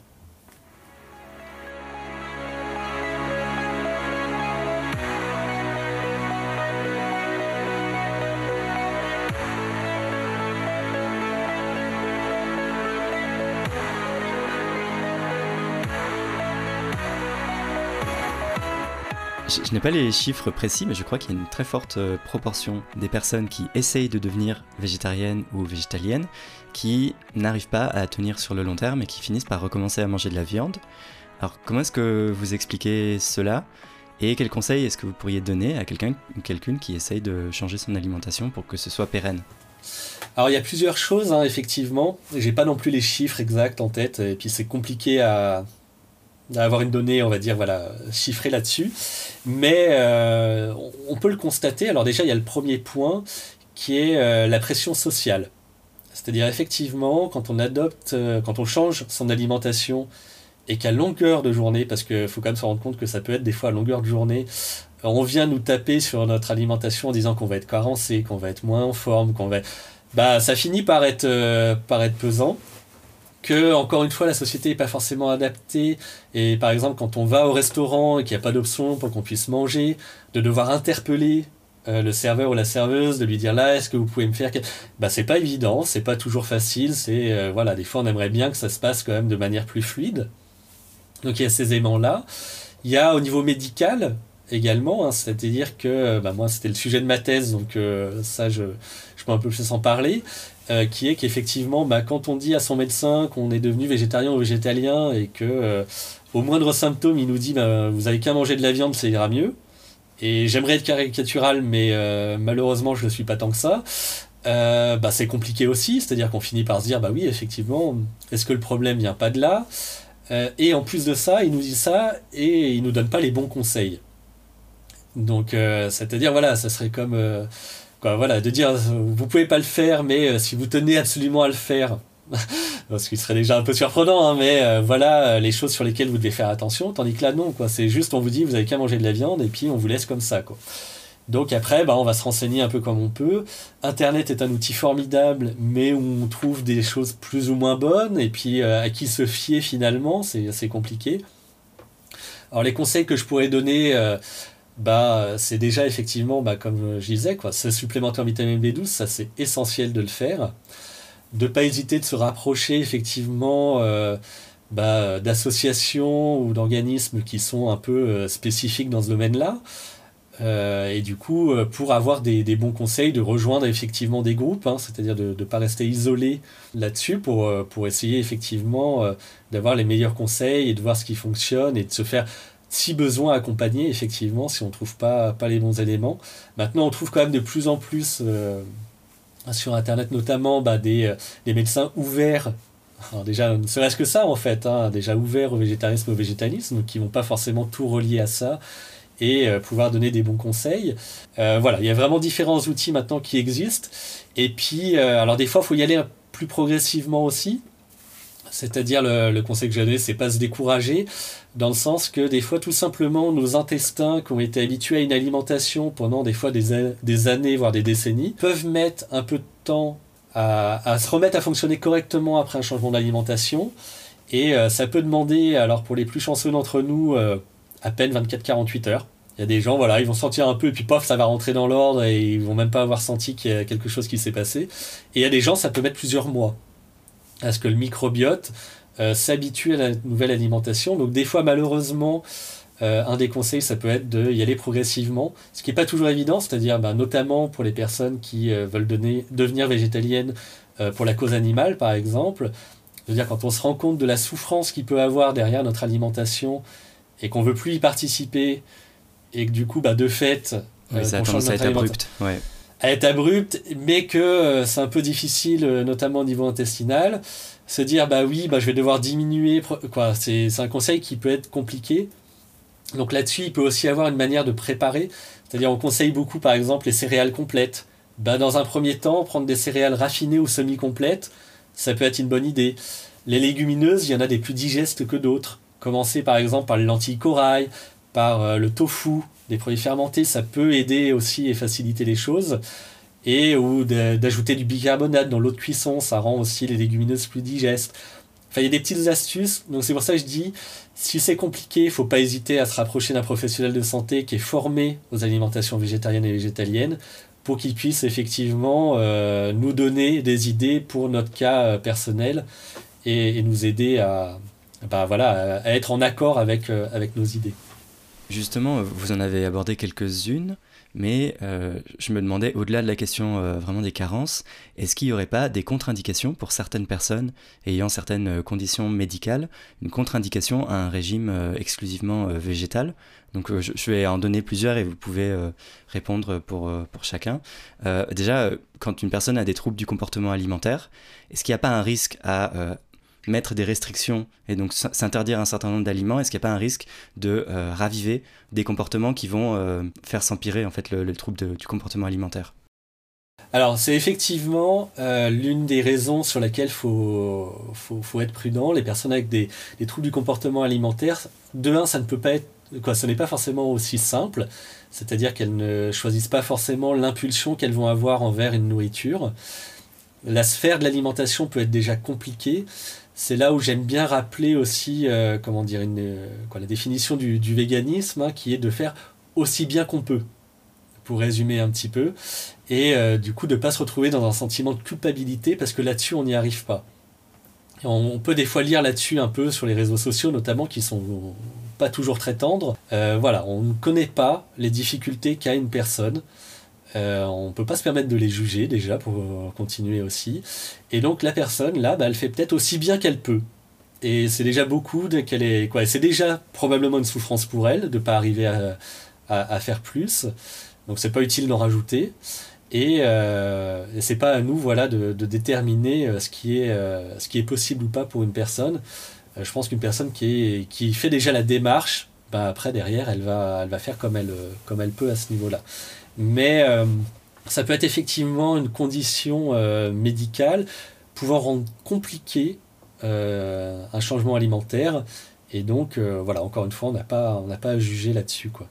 Je, n'ai pas les chiffres précis, mais je crois qu'il y a une très forte euh, proportion des personnes qui essayent de devenir végétariennes ou végétaliennes qui n'arrivent pas à tenir sur le long terme et qui finissent par recommencer à manger de la viande. Alors comment est-ce que vous expliquez cela et quels conseils est-ce que vous pourriez donner à quelqu'un ou quelqu'une qui essaye de changer son alimentation pour que ce soit pérenne? Alors il y a plusieurs choses, hein, effectivement. J'ai pas non plus les chiffres exacts en tête, et puis c'est compliqué à, d'avoir une donnée, on va dire, voilà, chiffrée là-dessus. Mais euh, on peut le constater. Alors déjà, il y a le premier point qui est euh, la pression sociale. C'est-à-dire effectivement, quand on adopte, euh, quand on change son alimentation et qu'à longueur de journée, parce qu'il faut quand même se rendre compte que ça peut être des fois à longueur de journée, on vient nous taper sur notre alimentation en disant qu'on va être carencé, qu'on va être moins en forme, qu'on va... Bah, ça finit par être, par être pesant que encore une fois la société n'est pas forcément adaptée. Et par exemple quand on va au restaurant et qu'il n'y a pas d'option pour qu'on puisse manger de devoir interpeller euh, le serveur ou la serveuse de lui dire là est-ce que vous pouvez me faire bah c'est pas évident c'est pas toujours facile c'est euh, voilà des fois on aimerait bien que ça se passe quand même de manière plus fluide. Donc il y a ces aimants là il y a au niveau médical également hein, c'est-à-dire que bah, moi c'était le sujet de ma thèse donc euh, ça je, je peux un peu plus en parler euh, qui est qu'effectivement, bah, quand on dit à son médecin qu'on est devenu végétarien ou végétalien et que euh, au moindre symptôme, il nous dit bah, vous avez qu'à manger de la viande, ça ira mieux. Et j'aimerais être caricatural, mais euh, malheureusement, je ne suis pas tant que ça. bah, c'est compliqué aussi, c'est-à-dire qu'on finit par se dire bah oui, effectivement, est-ce que le problème vient pas de là? Et en plus de ça, il nous dit ça et il nous donne pas les bons conseils. Donc, c'est-à-dire voilà, ça serait comme voilà, de dire vous pouvez pas le faire, mais euh, si vous tenez absolument à le faire, *laughs* ce qui serait déjà un peu surprenant, hein, mais euh, voilà euh, les choses sur lesquelles vous devez faire attention, tandis que là non, quoi, c'est juste on vous dit vous avez qu'à manger de la viande et puis on vous laisse comme ça, quoi. Donc après, bah, on va se renseigner un peu comme on peut. Internet est un outil formidable, mais on trouve des choses plus ou moins bonnes, et puis à qui se fier finalement, c'est assez compliqué. Alors les conseils que je pourrais donner, bah, c'est déjà effectivement, bah, comme je disais, quoi, se supplémenter en vitamine B12, ça c'est essentiel de le faire. De ne pas hésiter de se rapprocher effectivement euh, bah, d'associations ou d'organismes qui sont un peu euh, spécifiques dans ce domaine-là. et du coup, pour avoir des, bons conseils, de rejoindre effectivement des groupes, hein, c'est-à-dire de ne pas rester isolé là-dessus pour, pour essayer effectivement d'avoir les meilleurs conseils et de voir ce qui fonctionne et de se faire si besoin accompagner effectivement si on ne trouve pas, les bons éléments. Maintenant on trouve quand même de plus en plus sur internet notamment bah, des, des médecins ouverts alors déjà, ne serait-ce que ça en fait, hein, déjà ouvert au végétarisme, au végétalisme, qui vont pas forcément tout relier à ça et euh, pouvoir donner des bons conseils. Euh, voilà, il y a vraiment différents outils maintenant qui existent. Et puis, euh, alors des fois, il faut y aller plus progressivement aussi. C'est-à-dire, le, conseil que j'ai donné, c'est pas se décourager, dans le sens que des fois, tout simplement, nos intestins qui ont été habitués à une alimentation pendant des fois des, des années, voire des décennies, peuvent mettre un peu de temps à, se remettre à fonctionner correctement après un changement d'alimentation. Et euh, ça peut demander, alors pour les plus chanceux d'entre nous, euh, à peine 24-48 heures. Il y a des gens, voilà, ils vont sentir un peu et puis pof, ça va rentrer dans l'ordre et ils vont même pas avoir senti qu'il y a quelque chose qui s'est passé. Et il y a des gens, ça peut mettre plusieurs mois à ce que le microbiote euh, s'habitue à la nouvelle alimentation. Donc des fois, malheureusement, euh, un des conseils, ça peut être d'y aller progressivement, ce qui n'est pas toujours évident, c'est-à-dire bah, notamment pour les personnes qui euh, veulent devenir végétaliennes pour la cause animale, par exemple. Je veux dire, quand on se rend compte de la souffrance qu'il peut avoir derrière notre alimentation et qu'on veut plus y participer, et que du coup, bah, de fait, ça a tendance à être abrupt. À être abrupt, mais que c'est un peu difficile, notamment au niveau intestinal. Se dire, bah oui, bah, je vais devoir diminuer. Quoi, c'est un conseil qui peut être compliqué. Donc là-dessus, il peut aussi avoir une manière de préparer. C'est-à-dire, on conseille beaucoup, par exemple, les céréales complètes. Bah, dans un premier temps, prendre des céréales raffinées ou semi-complètes, ça peut être une bonne idée. Les légumineuses, il y en a des plus digestes que d'autres. Commencer par exemple par les lentilles corail, par euh, le tofu, des produits fermentés, ça peut aider aussi et faciliter les choses. Et ou d'ajouter du bicarbonate dans l'eau de cuisson, ça rend aussi les légumineuses plus digestes. Enfin, il y a des petites astuces. Donc c'est pour ça que je dis, si c'est compliqué, il faut pas hésiter à se rapprocher d'un professionnel de santé qui est formé aux alimentations végétariennes et végétaliennes pour qu'il puisse effectivement euh, nous donner des idées pour notre cas euh, personnel et, nous aider à, bah, voilà, à être en accord avec, euh, avec nos idées. Justement, vous en avez abordé quelques-unes. Mais euh, je me demandais, au-delà de la question euh, vraiment des carences, est-ce qu'il n'y aurait pas des contre-indications pour certaines personnes ayant certaines euh, conditions médicales, une contre-indication à un régime exclusivement végétal? Donc je, vais en donner plusieurs et vous pouvez répondre pour, pour chacun. déjà, quand une personne a des troubles du comportement alimentaire, est-ce qu'il n'y a pas un risque à mettre des restrictions et donc s'interdire un certain nombre d'aliments, est-ce qu'il n'y a pas un risque de euh, raviver des comportements qui vont euh, faire s'empirer en fait le, trouble du comportement alimentaire? Alors c'est effectivement euh, l'une des raisons sur laquelle il faut, faut, être prudent. Les personnes avec des, des, troubles du comportement alimentaire, de un, ça ne peut pas être, quoi, ce n'est pas forcément aussi simple, c'est-à-dire qu'elles ne choisissent pas forcément l'impulsion qu'elles vont avoir envers une nourriture. La sphère de l'alimentation peut être déjà compliquée c'est là où j'aime bien rappeler aussi, euh, comment dire, euh, la définition du, véganisme, hein, qui est de faire aussi bien qu'on peut, pour résumer un petit peu, et euh, du coup de ne pas se retrouver dans un sentiment de culpabilité, parce que là-dessus, on n'y arrive pas. on, peut des fois lire là-dessus un peu sur les réseaux sociaux, notamment, qui sont pas toujours très tendres. voilà, on ne connaît pas les difficultés qu'a une personne. Euh, on ne peut pas se permettre de les juger déjà pour euh, continuer aussi. Et donc la personne là, bah, elle fait peut-être aussi bien qu'elle peut. Et c'est déjà beaucoup qu'elle est quoi. C'est déjà probablement une souffrance pour elle de ne pas arriver à, faire plus. Donc c'est pas utile d'en rajouter. Et, euh, c'est pas à nous voilà de, déterminer euh, ce qui est ce qui est possible ou pas pour une personne. je pense qu'une personne qui, qui fait déjà la démarche, bah, après derrière elle va elle va faire comme elle comme elle peut à ce niveau-là mais euh, ça peut être effectivement une condition euh, médicale pouvant rendre compliqué euh, un changement alimentaire. Et donc, voilà, encore une fois, on n'a pas, pas à juger là-dessus. quoi.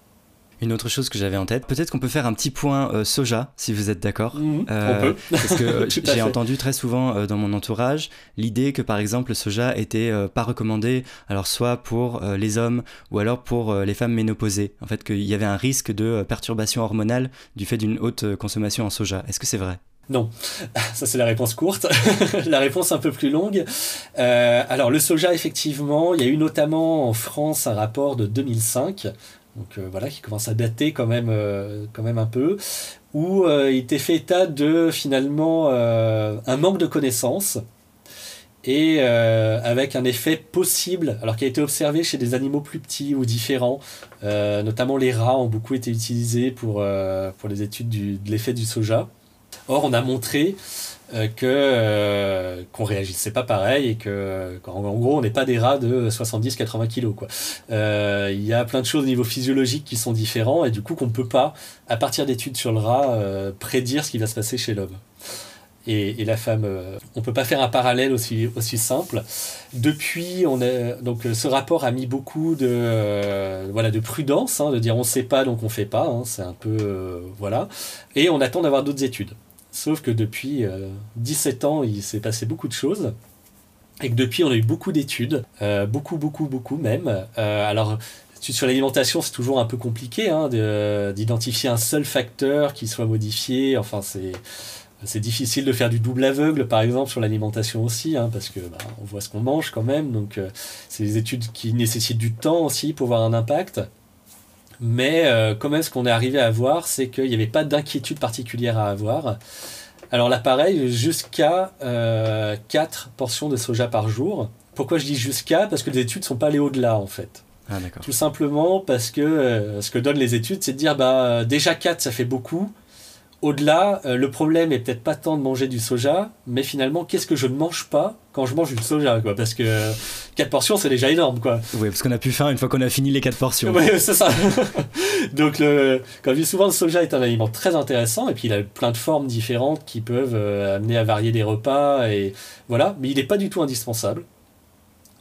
Une autre chose que j'avais en tête, peut-être qu'on peut faire un petit point euh, soja, si vous êtes d'accord. Mhm, euh, on peut. *laughs* parce que *laughs* j'ai entendu très souvent euh, dans mon entourage l'idée que par exemple le soja était pas recommandé, alors soit pour les hommes ou alors pour les femmes ménopausées. En fait, qu'il y avait un risque de perturbation hormonale du fait d'une haute consommation en soja. Est-ce que c'est vrai? Non, *laughs* ça c'est la réponse courte. la réponse un peu plus longue. alors le soja, effectivement, il y a eu notamment en France un rapport de 2005 donc voilà, qui commence à dater quand même, quand même un peu, où il était fait état de finalement un manque de connaissances et avec un effet possible, alors qui a été observé chez des animaux plus petits ou différents, notamment les rats ont beaucoup été utilisés pour, pour les études de l'effet du soja. Or, on a montré euh, que euh, qu'on réagissait pas pareil et que en, gros on n'est pas des rats de 70-80 kilos quoi. Euh, il y a plein de choses au niveau physiologique qui sont différents et du coup qu'on ne peut pas à partir d'études sur le rat prédire ce qui va se passer chez l'homme. Et, la femme, on peut pas faire un parallèle aussi aussi simple. Depuis, on a, donc ce rapport a mis beaucoup de voilà de prudence, hein, de dire on sait pas donc on fait pas, hein, c'est un peu voilà, et on attend d'avoir d'autres études. Sauf que depuis 17 euh, ans, il s'est passé beaucoup de choses. Et que depuis, on a eu beaucoup d'études, euh, beaucoup, beaucoup, beaucoup même. Euh, alors, sur l'alimentation, c'est toujours un peu compliqué hein, d'identifier un seul facteur qui soit modifié. Enfin, c'est c'est difficile de faire du double aveugle, par exemple, sur l'alimentation aussi, hein, parce que bah, on voit ce qu'on mange quand même. Donc, c'est des études qui nécessitent du temps aussi pour avoir un impact. Mais euh, comment est-ce qu'on est arrivé à voir C'est qu'il n'y avait pas d'inquiétude particulière à avoir. Alors là, pareil, jusqu'à 4 euh, portions de soja par jour. Pourquoi je dis jusqu'à? Parce que les études ne sont pas allées au-delà, en fait. Ah, Tout simplement parce que euh, ce que donnent les études, c'est de dire bah, déjà 4, ça fait beaucoup. Au-delà, euh, le problème est peut-être pas tant de manger du soja, mais finalement, qu'est-ce que je ne mange pas quand je mange du soja quoi? Parce que 4 portions, c'est déjà énorme. quoi. Oui, parce qu'on a plus faim une fois qu'on a fini les 4 portions. Oui, *laughs* c'est ça. *laughs* Donc, le, comme je dis souvent, le soja est un aliment très intéressant, et puis il a plein de formes différentes qui peuvent euh, amener à varier les repas, et voilà, mais il n'est pas du tout indispensable.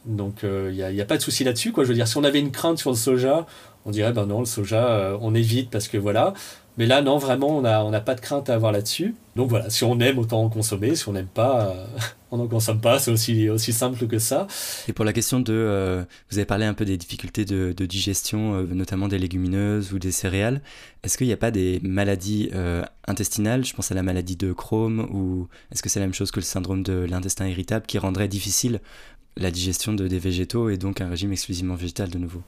Donc, il euh, n'y a, a, pas de souci là-dessus. quoi. Je veux dire, si on avait une crainte sur le soja, on dirait, ben non, le soja, on évite parce que voilà. Mais là, non, vraiment, on n'a on pas de crainte à avoir là-dessus. Donc voilà, si on aime, autant en consommer. Si on n'aime pas, euh, *laughs* on n'en consomme pas. C'est aussi, aussi simple que ça. Et pour la question de... Euh, vous avez parlé un peu des difficultés de, digestion, euh, notamment des légumineuses ou des céréales. Est-ce qu'il n'y a pas des maladies intestinales? Je pense à la maladie de Crohn ou est-ce que c'est la même chose que le syndrome de l'intestin irritable qui rendrait difficile la digestion de, des végétaux et donc un régime exclusivement végétal de nouveau?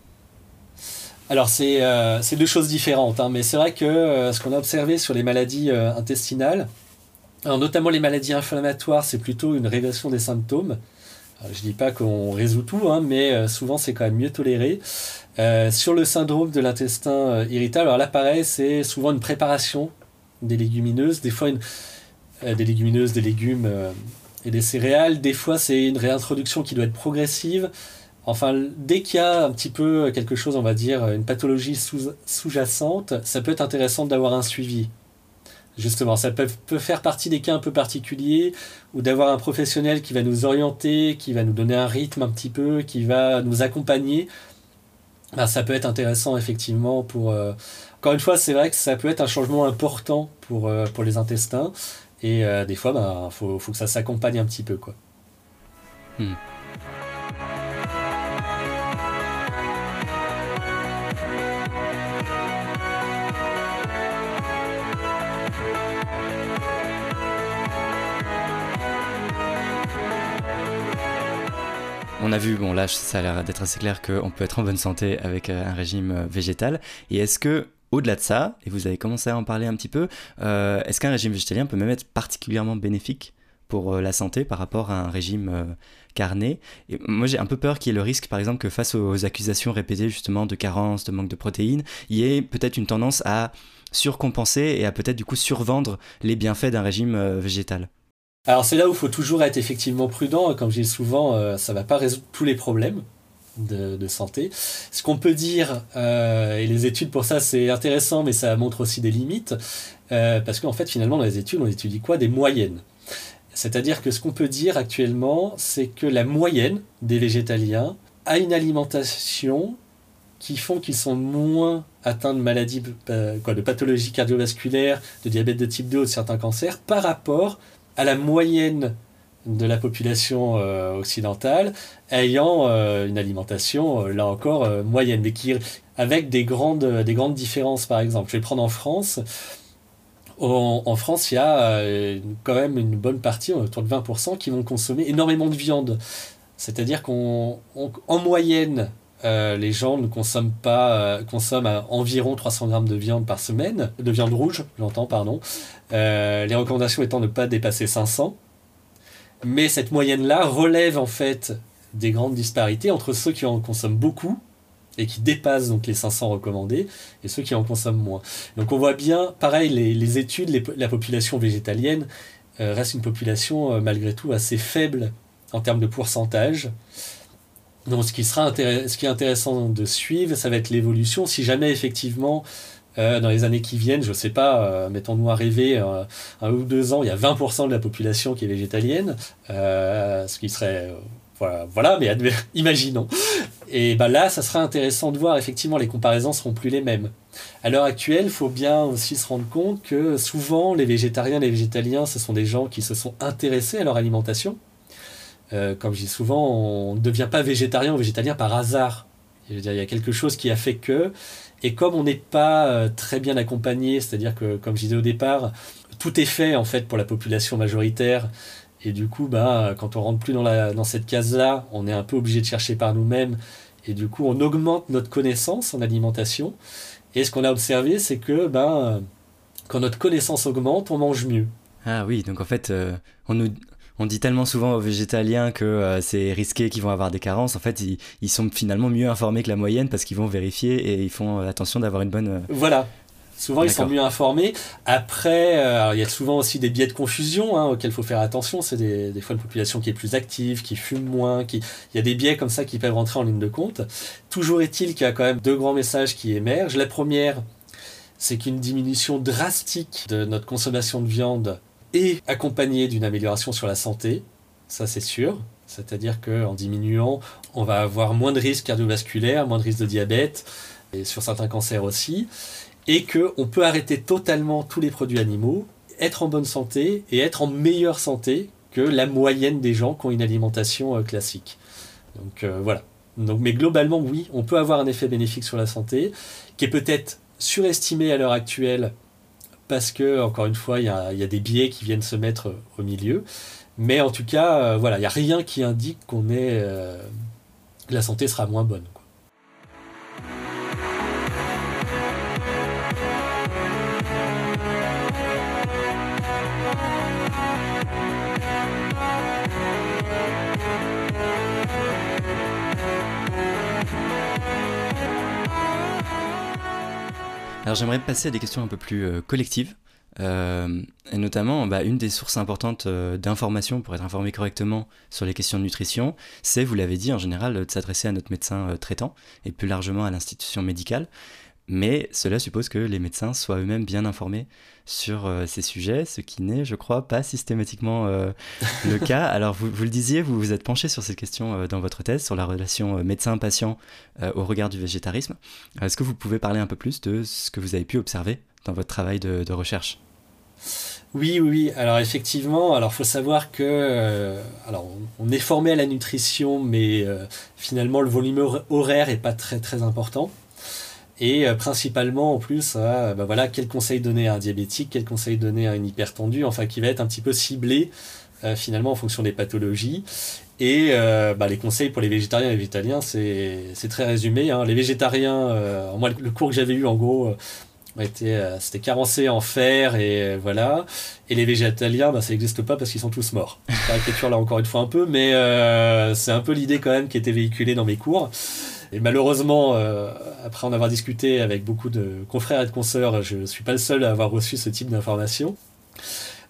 Alors euh, c'est deux choses différentes, hein, mais c'est vrai que euh, ce qu'on a observé sur les maladies euh, intestinales, notamment les maladies inflammatoires, c'est plutôt une révélation des symptômes. je ne dis pas qu'on résout tout, hein, mais souvent c'est quand même mieux toléré. sur le syndrome de l'intestin irritable, alors là pareil, c'est souvent une préparation des légumineuses, des fois des légumineuses, des légumes et des céréales, des fois c'est une réintroduction qui doit être progressive. Enfin, dès qu'il y a un petit peu quelque chose, on va dire, une pathologie sous-jacente, ça peut être intéressant d'avoir un suivi. Justement, ça peut, faire partie des cas un peu particuliers, ou d'avoir un professionnel qui va nous orienter, qui va nous donner un rythme un petit peu, qui va nous accompagner. Ben, ça peut être intéressant, effectivement, pour... Euh, encore une fois, c'est vrai que ça peut être un changement important pour, euh, pour les intestins, et euh, des fois, il ben, faut, faut, que ça s'accompagne un petit peu, quoi. Hmm. On a vu, bon là ça a l'air d'être assez clair qu'on peut être en bonne santé avec euh, un régime euh, végétal. Et est-ce que au-delà de ça, et vous avez commencé à en parler un petit peu, euh, est-ce qu'un régime végétalien peut même être particulièrement bénéfique pour la santé par rapport à un régime carné? Et Moi j'ai un peu peur qu'il y ait le risque par exemple que face aux accusations répétées justement de carence, de manque de protéines, il y ait peut-être une tendance à surcompenser et à peut-être du coup survendre les bienfaits d'un régime végétal. Alors c'est là où il faut toujours être effectivement prudent. Comme je dis souvent, euh, ça ne va pas résoudre tous les problèmes de, santé. Ce qu'on peut dire, euh, et les études pour ça c'est intéressant, mais ça montre aussi des limites, euh, parce qu'en fait finalement dans les études on étudie quoi? Des moyennes. C'est-à-dire que ce qu'on peut dire actuellement, c'est que la moyenne des végétaliens a une alimentation qui font qu'ils sont moins atteints de maladies, quoi, de pathologies cardiovasculaires, de diabète de type 2 ou de certains cancers, par rapport à la moyenne de la population euh, occidentale ayant euh, une alimentation, euh, là encore, moyenne, mais qui, avec des grandes, des grandes différences, par exemple. Je vais prendre en France. En, France, il y a quand même une bonne partie, autour de 20%, qui vont consommer énormément de viande. C'est-à-dire qu'en moyenne, les gens ne consomment pas, consomment environ 300 grammes de viande par semaine, de viande rouge, j'entends, pardon. les recommandations étant de ne pas dépasser 500. Mais cette moyenne-là relève en fait des grandes disparités entre ceux qui en consomment beaucoup et qui dépassent donc les 500 recommandés et ceux qui en consomment moins. Donc on voit bien, pareil, les, études, la population végétalienne euh, reste une population euh, malgré tout assez faible en termes de pourcentage. Donc ce qui, sera ce qui est intéressant de suivre, ça va être l'évolution. Si jamais effectivement euh, dans les années qui viennent, je ne sais pas, mettons-nous à rêver, un ou deux ans, il y a 20% de la population qui est végétalienne, ce qui serait voilà, voilà mais *laughs* imaginons. Et ben là, ça sera intéressant de voir, effectivement, les comparaisons seront plus les mêmes. À l'heure actuelle, il faut bien aussi se rendre compte que souvent, les végétariens, les végétaliens, ce sont des gens qui se sont intéressés à leur alimentation. Euh, comme je dis souvent, on ne devient pas végétarien ou végétalien par hasard. il y a quelque chose qui a fait que. Et comme on n'est pas euh, très bien accompagné, c'est-à-dire que, comme je disais au départ, tout est fait en fait pour la population majoritaire et du coup, bah, quand on rentre plus dans, la, dans cette case-là, on est un peu obligé de chercher par nous-mêmes. Et du coup, on augmente notre connaissance en alimentation. Et ce qu'on a observé, c'est que bah, quand notre connaissance augmente, on mange mieux. Ah oui, donc en fait, euh, on nous, on dit tellement souvent aux végétaliens que euh, c'est risqué qu'ils vont avoir des carences. En fait, ils, ils, sont finalement mieux informés que la moyenne parce qu'ils vont vérifier et ils font attention d'avoir une bonne. Voilà. Souvent, ils sont mieux informés. Après, euh, il y a souvent aussi des biais de confusion hein, auxquels il faut faire attention. C'est des, des, fois une population qui est plus active, qui fume moins. Qui... Il y a des biais comme ça qui peuvent rentrer en ligne de compte. Toujours est-il qu'il y a quand même deux grands messages qui émergent. La première, c'est qu'une diminution drastique de notre consommation de viande est accompagnée d'une amélioration sur la santé. Ça, c'est sûr. C'est-à-dire qu'en diminuant, on va avoir moins de risques cardiovasculaires, moins de risques de diabète, et sur certains cancers aussi et qu'on peut arrêter totalement tous les produits animaux, être en bonne santé et être en meilleure santé que la moyenne des gens qui ont une alimentation euh, classique. Donc euh, voilà. Donc, mais globalement, oui, on peut avoir un effet bénéfique sur la santé, qui est peut-être surestimé à l'heure actuelle, parce que, encore une fois, il y a, des biais qui viennent se mettre au milieu. Mais en tout cas, euh, voilà, il n'y a rien qui indique qu'on est, la santé sera moins bonne. Alors j'aimerais passer à des questions un peu plus euh, collectives. Euh, et notamment, bah, une des sources importantes euh, d'information pour être informé correctement sur les questions de nutrition, c'est, vous l'avez dit en général, de s'adresser à notre médecin traitant et plus largement à l'institution médicale. Mais cela suppose que les médecins soient eux-mêmes bien informés sur euh, ces sujets, ce qui n'est, je crois, pas systématiquement euh, le *laughs* cas. Alors, vous, vous, le disiez, vous vous êtes penché sur cette question euh, dans votre thèse, sur la relation médecin-patient au regard du végétarisme. Est-ce que vous pouvez parler un peu plus de ce que vous avez pu observer dans votre travail de, de recherche? Oui, oui, oui. Alors effectivement, alors faut savoir que alors on est formé à la nutrition, mais finalement le volume horaire est pas très très important et euh, principalement en plus à bah voilà, quel conseil donner à un diabétique, quel conseil donner à un hypertendu, enfin qui va être un petit peu ciblé euh, finalement en fonction des pathologies. Et euh, bah, les conseils pour les végétariens et les végétaliens, c'est très résumé. Hein. Les végétariens, moi le cours que j'avais eu en gros, c'était carencé en fer et voilà. Et les végétaliens, bah, ça n'existe pas parce qu'ils sont tous morts. Caricature là encore une fois un peu, mais c'est un peu l'idée quand même qui était véhiculée dans mes cours. Et malheureusement, euh, après en avoir discuté avec beaucoup de confrères et de consoeurs, je ne suis pas le seul à avoir reçu ce type d'informations.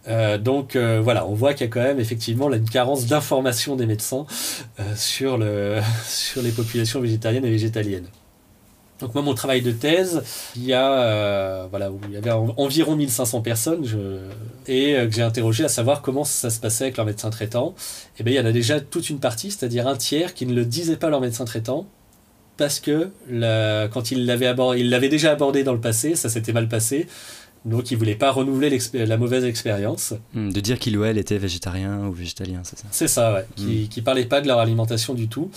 Euh, donc euh, voilà, on voit qu'il y a quand même effectivement une carence d'information des médecins sur, le, *laughs* sur les populations végétariennes et végétaliennes. Donc moi, mon travail de thèse, il y a, voilà, il y avait environ 1500 personnes et que j'ai interrogé à savoir comment ça se passait avec leur médecin traitant. Et bien il y en a déjà toute une partie, c'est-à-dire un tiers qui ne le disait pas leur médecin traitant parce que quand il l'avait abordé, il l'avait déjà abordé dans le passé, ça s'était mal passé. Donc il voulait pas renouveler la mauvaise expérience. Hmm, de dire qu'il ou elle était végétarien ou végétalien, c'est ça? C'est ça, ouais. Qui, ne hmm. parlait pas de leur alimentation du tout.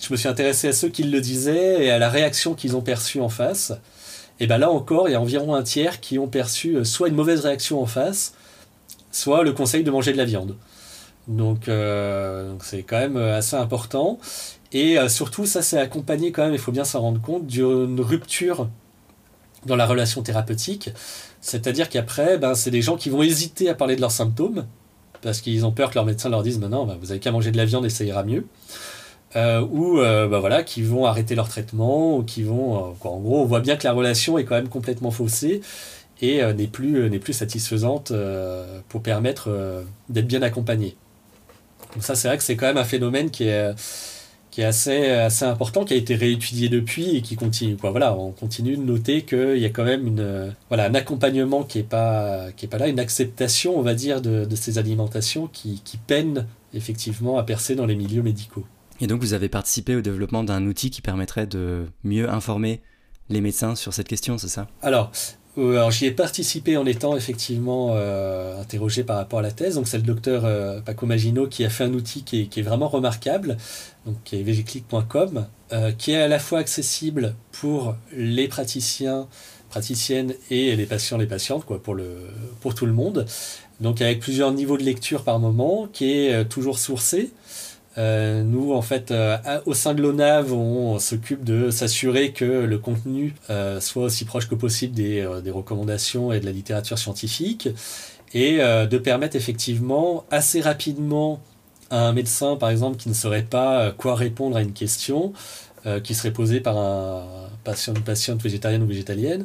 Je me suis intéressé à ceux qui le disaient et à la réaction qu'ils ont perçue en face. Et ben là encore, il y a environ un tiers qui ont perçu euh, soit une mauvaise réaction en face, soit le conseil de manger de la viande. Donc euh, c'est quand même euh, assez important. Et surtout, ça c'est accompagné quand même, il faut bien s'en rendre compte, d'une rupture dans la relation thérapeutique. C'est-à-dire qu'après, ben, c'est des gens qui vont hésiter à parler de leurs symptômes, parce qu'ils ont peur que leur médecin leur dise maintenant, ben, vous avez qu'à manger de la viande et ça ira mieux. Euh, ou euh, ben, voilà, qui vont arrêter leur traitement, ou qui vont. Euh, en gros, on voit bien que la relation est quand même complètement faussée et n'est plus, n'est plus satisfaisante pour permettre d'être bien accompagné. Donc, ça, c'est vrai que c'est quand même un phénomène qui est qui est assez, assez important, qui a été réétudié depuis et qui continue. Quoi. Voilà, on continue de noter qu'il y a quand même une, voilà, un accompagnement qui n'est pas, qui est pas là, une acceptation, on va dire, de, de ces alimentations qui, qui peinent effectivement à percer dans les milieux médicaux. Et donc vous avez participé au développement d'un outil qui permettrait de mieux informer les médecins sur cette question, c'est ça? Alors, alors j'y ai participé en étant effectivement euh, interrogé par rapport à la thèse. Donc c'est le docteur euh, Paco Magino qui a fait un outil qui est, qui est vraiment remarquable, donc qui est vgclick.com, qui est à la fois accessible pour les praticiens, praticiennes et les patients, les patientes, quoi, pour, le, pour tout le monde. Donc avec plusieurs niveaux de lecture par moment, qui est toujours sourcé. Euh, nous, en fait, euh, au sein de l'ONAV, on, s'occupe de s'assurer que le contenu euh, soit aussi proche que possible des, des, recommandations et de la littérature scientifique, et de permettre effectivement assez rapidement à un médecin, par exemple, qui ne saurait pas quoi répondre à une question qui serait posée par un patient, une patiente végétarienne ou végétalienne,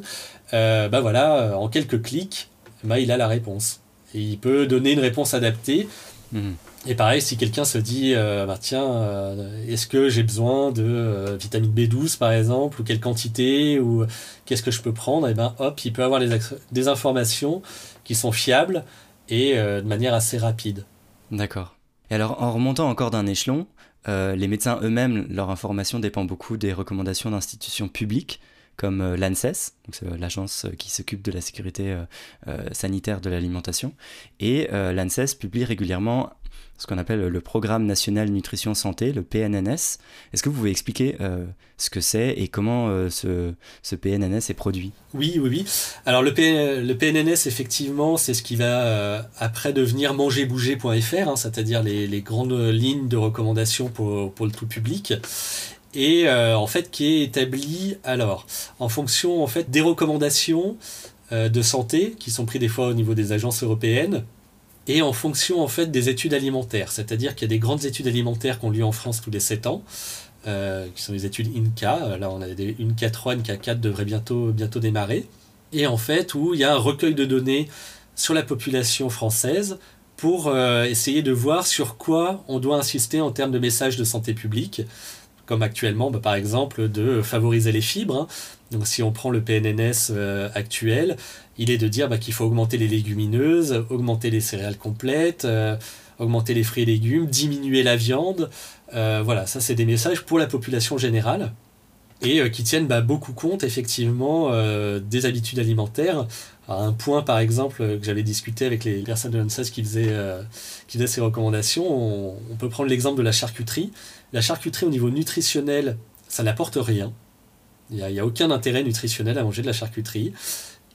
bah voilà, en quelques clics, bah, il a la réponse. Et il peut donner une réponse adaptée. Mmh. Et pareil, si quelqu'un se dit, euh, bah, tiens, euh, est-ce que j'ai besoin de euh, vitamine B12 par exemple, ou quelle quantité, ou qu'est-ce que je peux prendre, et ben hop, il peut avoir des informations qui sont fiables et de manière assez rapide. D'accord. Et alors, en remontant encore d'un échelon, les médecins eux-mêmes, leur information dépend beaucoup des recommandations d'institutions publiques comme l'ANSES, l'agence qui s'occupe de la sécurité sanitaire de l'alimentation. Et l'ANSES publie régulièrement ce qu'on appelle le Programme national nutrition santé, le PNNS. Est-ce que vous pouvez expliquer euh, ce que c'est et comment euh, ce, PNNS est produit? Oui, oui, oui. Alors le, PNNS, effectivement, c'est ce qui va euh, après devenir mangerbouger.fr, hein, c'est-à-dire les, grandes lignes de recommandation pour, pour le tout public et en fait qui est établi alors en fonction en fait des recommandations de santé qui sont prises des fois au niveau des agences européennes et en fonction en fait des études alimentaires. C'est-à-dire qu'il y a des grandes études alimentaires qui ont lieu en France tous les 7 ans, euh, qui sont les études INCA. Là, on a des INCA 3, INCA 4 devraient bientôt, bientôt démarrer. Et en fait, où il y a un recueil de données sur la population française pour euh, essayer de voir sur quoi on doit insister en termes de messages de santé publique, comme actuellement, bah, par exemple, de favoriser les fibres. Hein. Donc si on prend le PNNS euh, actuel, il est de dire bah, qu'il faut augmenter les légumineuses, augmenter les céréales complètes, euh, augmenter les fruits et légumes, diminuer la viande. Euh, voilà, ça c'est des messages pour la population générale et qui tiennent bah, beaucoup compte effectivement des habitudes alimentaires. À un point par exemple que j'avais discuté avec les personnes de l'ANSES qui faisaient, qui faisaient ces recommandations, on, on peut prendre l'exemple de la charcuterie. La charcuterie au niveau nutritionnel, ça n'apporte rien. Il n'y a, aucun intérêt nutritionnel à manger de la charcuterie.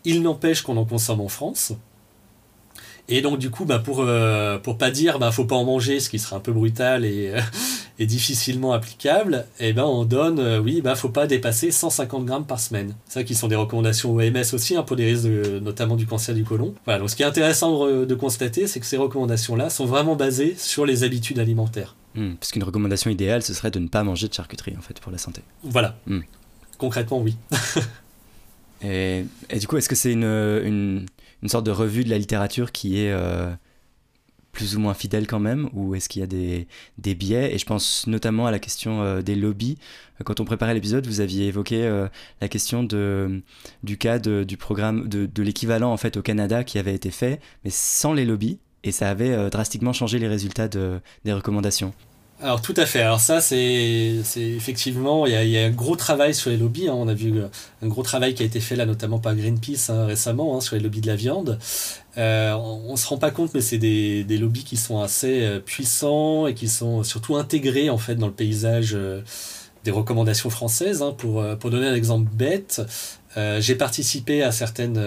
Il n'empêche qu'on en consomme en France. Et donc du coup, bah, pour euh, pour pas dire bah faut pas en manger, ce qui serait un peu brutal et, euh, *laughs* et difficilement applicable, eh ben on donne euh, oui bah faut pas dépasser 150 grammes par semaine. Ça qui sont des recommandations OMS aussi hein, pour des risques notamment du cancer du côlon. Voilà donc ce qui est intéressant de constater, c'est que ces recommandations là sont vraiment basées sur les habitudes alimentaires. Mmh, parce qu'une recommandation idéale, ce serait de ne pas manger de charcuterie en fait pour la santé. Voilà. Mmh. Concrètement, oui. *laughs* et, du coup, est-ce que c'est une, une, une, sorte de revue de la littérature qui est euh, plus ou moins fidèle quand même Ou est-ce qu'il y a des, des, biais? Et je pense notamment à la question euh, des lobbies. Quand on préparait l'épisode, vous aviez évoqué euh, la question de, du cas de, du programme, de, de l'équivalent en fait au Canada qui avait été fait, mais sans les lobbies. Et ça avait drastiquement changé les résultats de, des recommandations. Alors tout à fait. Alors ça, c'est effectivement, il y, a, un gros travail sur les lobbies. Hein. On a vu euh, un gros travail qui a été fait là, notamment par Greenpeace hein, récemment, hein, sur les lobbies de la viande. Euh, on, ne se rend pas compte, mais c'est des, des, lobbies qui sont assez euh, puissants et qui sont surtout intégrés en fait dans le paysage euh, des recommandations françaises. Pour, pour donner un exemple bête, j'ai participé à certaines,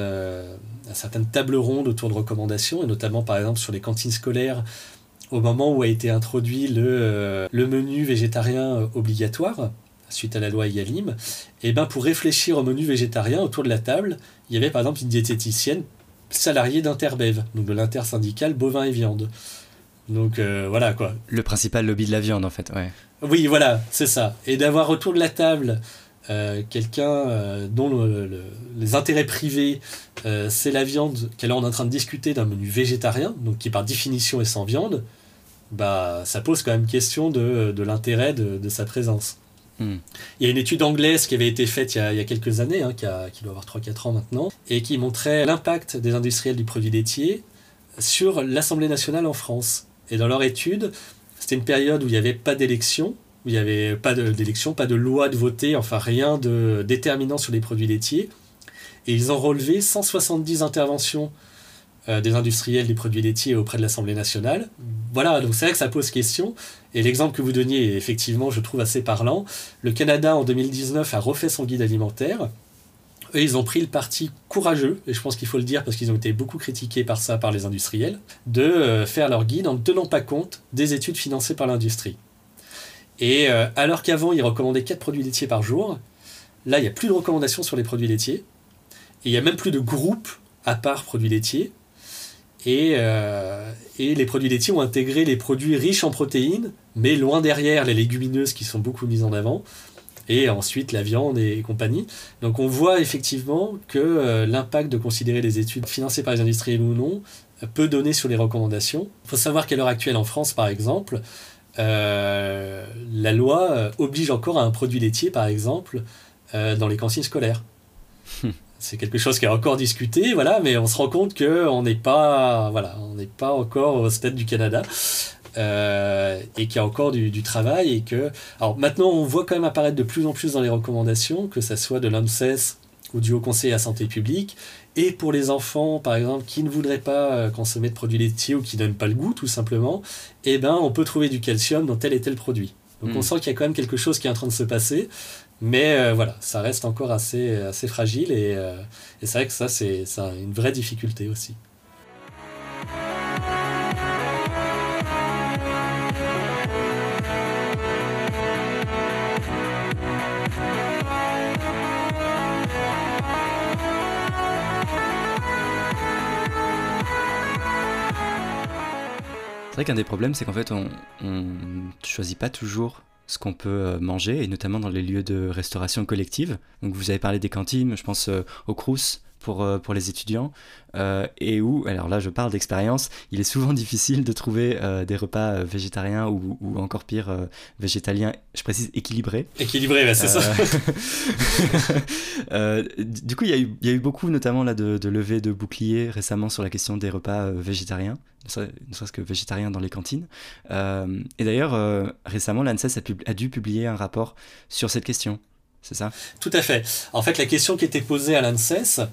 certaines tables rondes autour de recommandations, et notamment par exemple sur les cantines scolaires au moment où a été introduit le, le menu végétarien obligatoire, suite à la loi Egalim, et ben pour réfléchir au menu végétarien autour de la table, il y avait par exemple une diététicienne salariée d'Interbev, donc de l'intersyndical bovin et viande. Donc voilà quoi. Le principal lobby de la viande en fait, ouais. Oui, voilà, c'est ça. Et d'avoir autour de la table euh, quelqu'un euh, dont les intérêts privés, euh, c'est la viande, qu'elle est en train de discuter d'un menu végétarien, donc qui par définition est sans viande, bah, ça pose quand même question de, l'intérêt de, sa présence. Hmm. Il y a une étude anglaise qui avait été faite il y a, quelques années, hein, qui, qui, doit avoir 3-4 ans maintenant, et qui montrait l'impact des industriels du produit laitier sur l'Assemblée nationale en France. Et dans leur étude, c'était une période où il n'y avait pas d'élection, il n'y avait pas d'élection, pas de loi de voter, enfin rien de déterminant sur les produits laitiers. Et ils ont relevé 170 interventions euh, des industriels des produits laitiers auprès de l'Assemblée nationale. Voilà, donc c'est vrai que ça pose question. Et l'exemple que vous donniez est effectivement, je trouve, assez parlant. Le Canada, en 2019, a refait son guide alimentaire. Eux, ils ont pris le parti courageux, et je pense qu'il faut le dire parce qu'ils ont été beaucoup critiqués par ça, par les industriels, de euh, faire leur guide en ne tenant pas compte des études financées par l'industrie. Et euh, alors qu'avant, ils recommandaient 4 produits laitiers par jour, là, il n'y a plus de recommandations sur les produits laitiers, et il n'y a même plus de groupe à part produits laitiers. Et, euh, et, les produits laitiers ont intégré les produits riches en protéines, mais loin derrière les légumineuses qui sont beaucoup mises en avant et ensuite la viande et compagnie. Donc on voit effectivement que euh, l'impact de considérer les études financées par les industriels ou non peut donner sur les recommandations. Il faut savoir qu'à l'heure actuelle en France, par exemple, euh, la loi oblige encore à un produit laitier, par exemple, dans les cantines scolaires. C'est quelque chose qui est encore discuté, voilà, mais on se rend compte qu'on n'est pas, voilà, on n'est pas encore au stade du Canada. Euh, et qu'il y a encore du, travail et que alors maintenant on voit quand même apparaître de plus en plus dans les recommandations que ça soit de l'ANSES ou du Haut Conseil à Santé publique et pour les enfants par exemple qui ne voudraient pas euh, consommer de produits laitiers ou qui donnent pas le goût tout simplement eh ben on peut trouver du calcium dans tel et tel produit donc on hmm. sent qu'il y a quand même quelque chose qui est en train de se passer mais euh, voilà ça reste encore assez, assez fragile et, et c'est vrai que ça c'est une vraie difficulté aussi vrai qu'un des problèmes, c'est qu'en fait, on ne choisit pas toujours ce qu'on peut euh, manger, et notamment dans les lieux de restauration collective. Donc vous avez parlé des cantines, je pense euh, au Crous, pour, euh, pour les étudiants, euh, et où, alors là je parle d'expérience, il est souvent *laughs* difficile de trouver euh, des repas végétariens ou, ou, encore pire végétaliens, je précise équilibrés. Équilibrés, c'est ça. *laughs* du coup, il y, a eu, il y, a eu beaucoup notamment là de, de levées de boucliers récemment sur la question des repas végétariens, ne serait-ce que végétariens dans les cantines. et d'ailleurs, récemment, l'ANSES a, a dû publier un rapport sur cette question. C'est ça? Tout à fait. En fait, la question qui était posée à l'ANSES,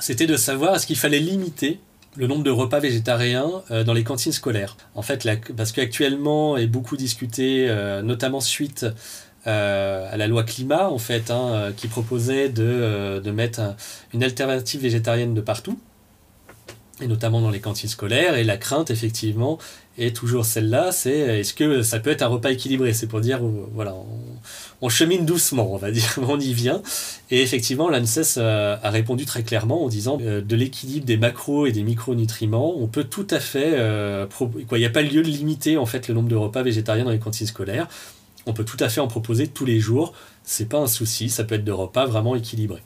c'était de savoir est-ce qu'il fallait limiter le nombre de repas végétariens euh, dans les cantines scolaires. En fait, parce qu'actuellement est beaucoup discuté, euh, notamment suite euh, à la loi climat, en fait, hein, qui proposait de, de mettre une alternative végétarienne de partout, et notamment dans les cantines scolaires. Et la crainte, effectivement, est toujours celle-là, c'est est-ce que ça peut être un repas équilibré? C'est pour dire, voilà, on chemine doucement, on va dire, *laughs* on y vient. Et effectivement, l'ANSES euh, a répondu très clairement en disant euh, de l'équilibre des macros et des micronutriments, on peut tout à fait, euh, il n'y a pas lieu de limiter en fait le nombre de repas végétariens dans les cantines scolaires. On peut tout à fait en proposer tous les jours. C'est pas un souci, ça peut être de repas vraiment équilibrés.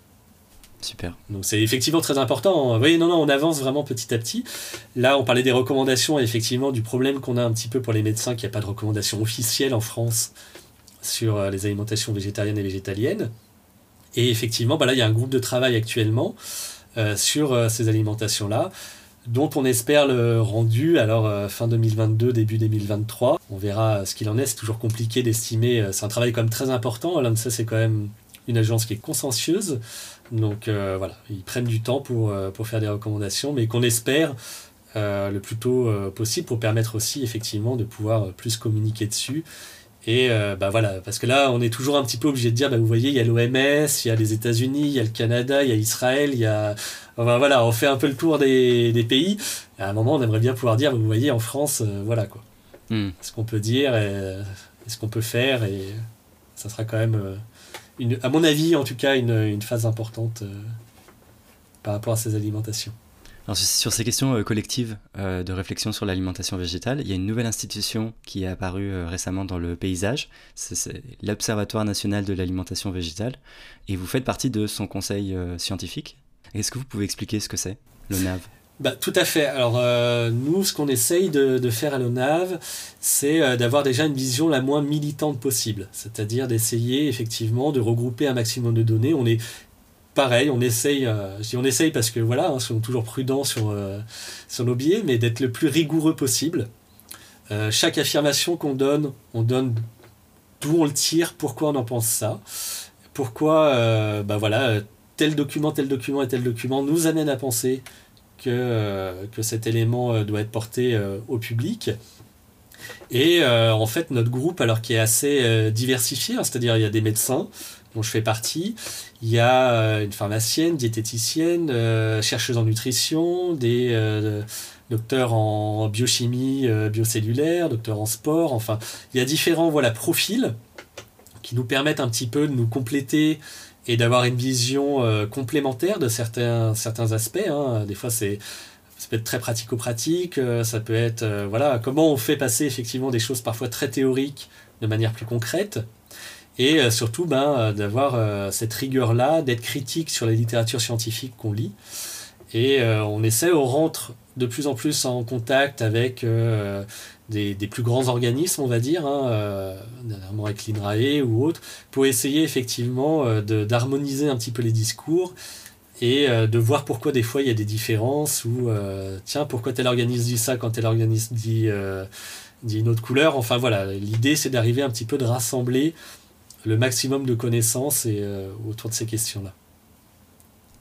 Super. Donc c'est effectivement très important. Vous voyez, non, non, on avance vraiment petit à petit. Là, on parlait des recommandations, effectivement, du problème qu'on a un petit peu pour les médecins, qu'il n'y a pas de recommandations officielles en France sur euh, les alimentations végétariennes et végétaliennes. Et effectivement, bah là, il y a un groupe de travail actuellement euh, sur euh, ces alimentations-là, dont on espère le rendu, alors fin 2022, début 2023. On verra ce qu'il en est, c'est toujours compliqué d'estimer. C'est un travail quand même très important. L'ANSA, c'est quand même une agence qui est consciencieuse. Donc voilà, ils prennent du temps pour, pour faire des recommandations, mais qu'on espère le plus tôt possible pour permettre aussi effectivement de pouvoir plus communiquer dessus Et euh, bah voilà, parce que là, on est toujours un petit peu obligé de dire, bah, vous voyez, il y a l'OMS, il y a les États-Unis, il y a le Canada, il y a Israël, il y a. Enfin, voilà, on fait un peu le tour des, des pays. Et à un moment, on aimerait bien pouvoir dire, vous voyez, en France, euh, voilà quoi. Hmm. Ce qu'on peut dire, et, ce qu'on peut faire, et ça sera quand même, euh, à mon avis, en tout cas, une, phase importante par rapport à ces alimentations. Sur ces questions euh, collectives euh, de réflexion sur l'alimentation végétale, il y a une nouvelle institution qui est apparue euh, récemment dans le paysage, c'est l'Observatoire national de l'alimentation végétale, et vous faites partie de son conseil scientifique. Est-ce que vous pouvez expliquer ce que c'est, l'ONAV bah, tout à fait. Alors nous, ce qu'on essaye de, de, faire à l'ONAV, c'est d'avoir déjà une vision la moins militante possible. C'est-à-dire d'essayer effectivement de regrouper un maximum de données. On est pareil, on essaye, euh, je dis on essaye parce que voilà, hein, soyons toujours prudents sur, euh, sur nos billets, mais d'être le plus rigoureux possible. Euh, chaque affirmation qu'on donne, on donne d'où on le tire, pourquoi on en pense ça, pourquoi bah voilà, tel document, tel document et tel document nous amène à penser que, que cet élément doit être porté au public. Et en fait, notre groupe, alors qui est assez diversifié, hein, c'est-à-dire il y a des médecins, dont je fais partie. Il y a euh, une pharmacienne, diététicienne, euh, chercheuse en nutrition, des euh, docteurs en biochimie biocellulaire, docteurs en sport. Enfin, il y a différents voilà, profils qui nous permettent un petit peu de nous compléter et d'avoir une vision complémentaire de certains, certains aspects. Hein. Des fois, c'est ça peut être très pratico-pratique, ça peut être voilà comment on fait passer effectivement des choses parfois très théoriques de manière plus concrète et euh, surtout ben, euh, d'avoir euh, cette rigueur-là, d'être critique sur la littérature scientifique qu'on lit. Et on essaie, on rentre de plus en plus en contact avec des, plus grands organismes, on va dire, hein, dernièrement avec l'INRAE ou autres, pour essayer effectivement d'harmoniser un petit peu les discours et de voir pourquoi des fois il y a des différences ou tiens pourquoi tel organisme dit ça quand tel organisme dit, une autre couleur enfin voilà l'idée c'est d'arriver un petit peu de rassembler le maximum de connaissances euh, autour de ces questions-là.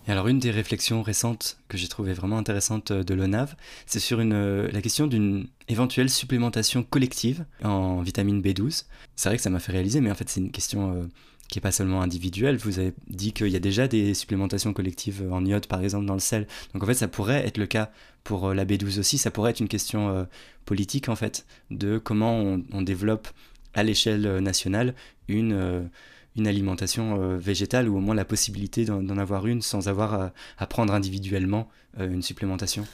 Et alors une des réflexions récentes que j'ai trouvé vraiment intéressante euh, de l'ONAV, c'est sur euh, la question d'une éventuelle supplémentation collective en vitamine B12. C'est vrai que ça m'a fait réaliser, mais en fait c'est une question qui n'est pas seulement individuelle. Vous avez dit qu'il y a déjà des supplémentations collectives en iode par exemple dans le sel. Donc en fait ça pourrait être le cas pour la B12 aussi, ça pourrait être une question politique en fait, de comment on, développe à l'échelle nationale une, euh, une alimentation euh, végétale ou au moins la possibilité d'en avoir une sans avoir à, prendre individuellement euh, une supplémentation?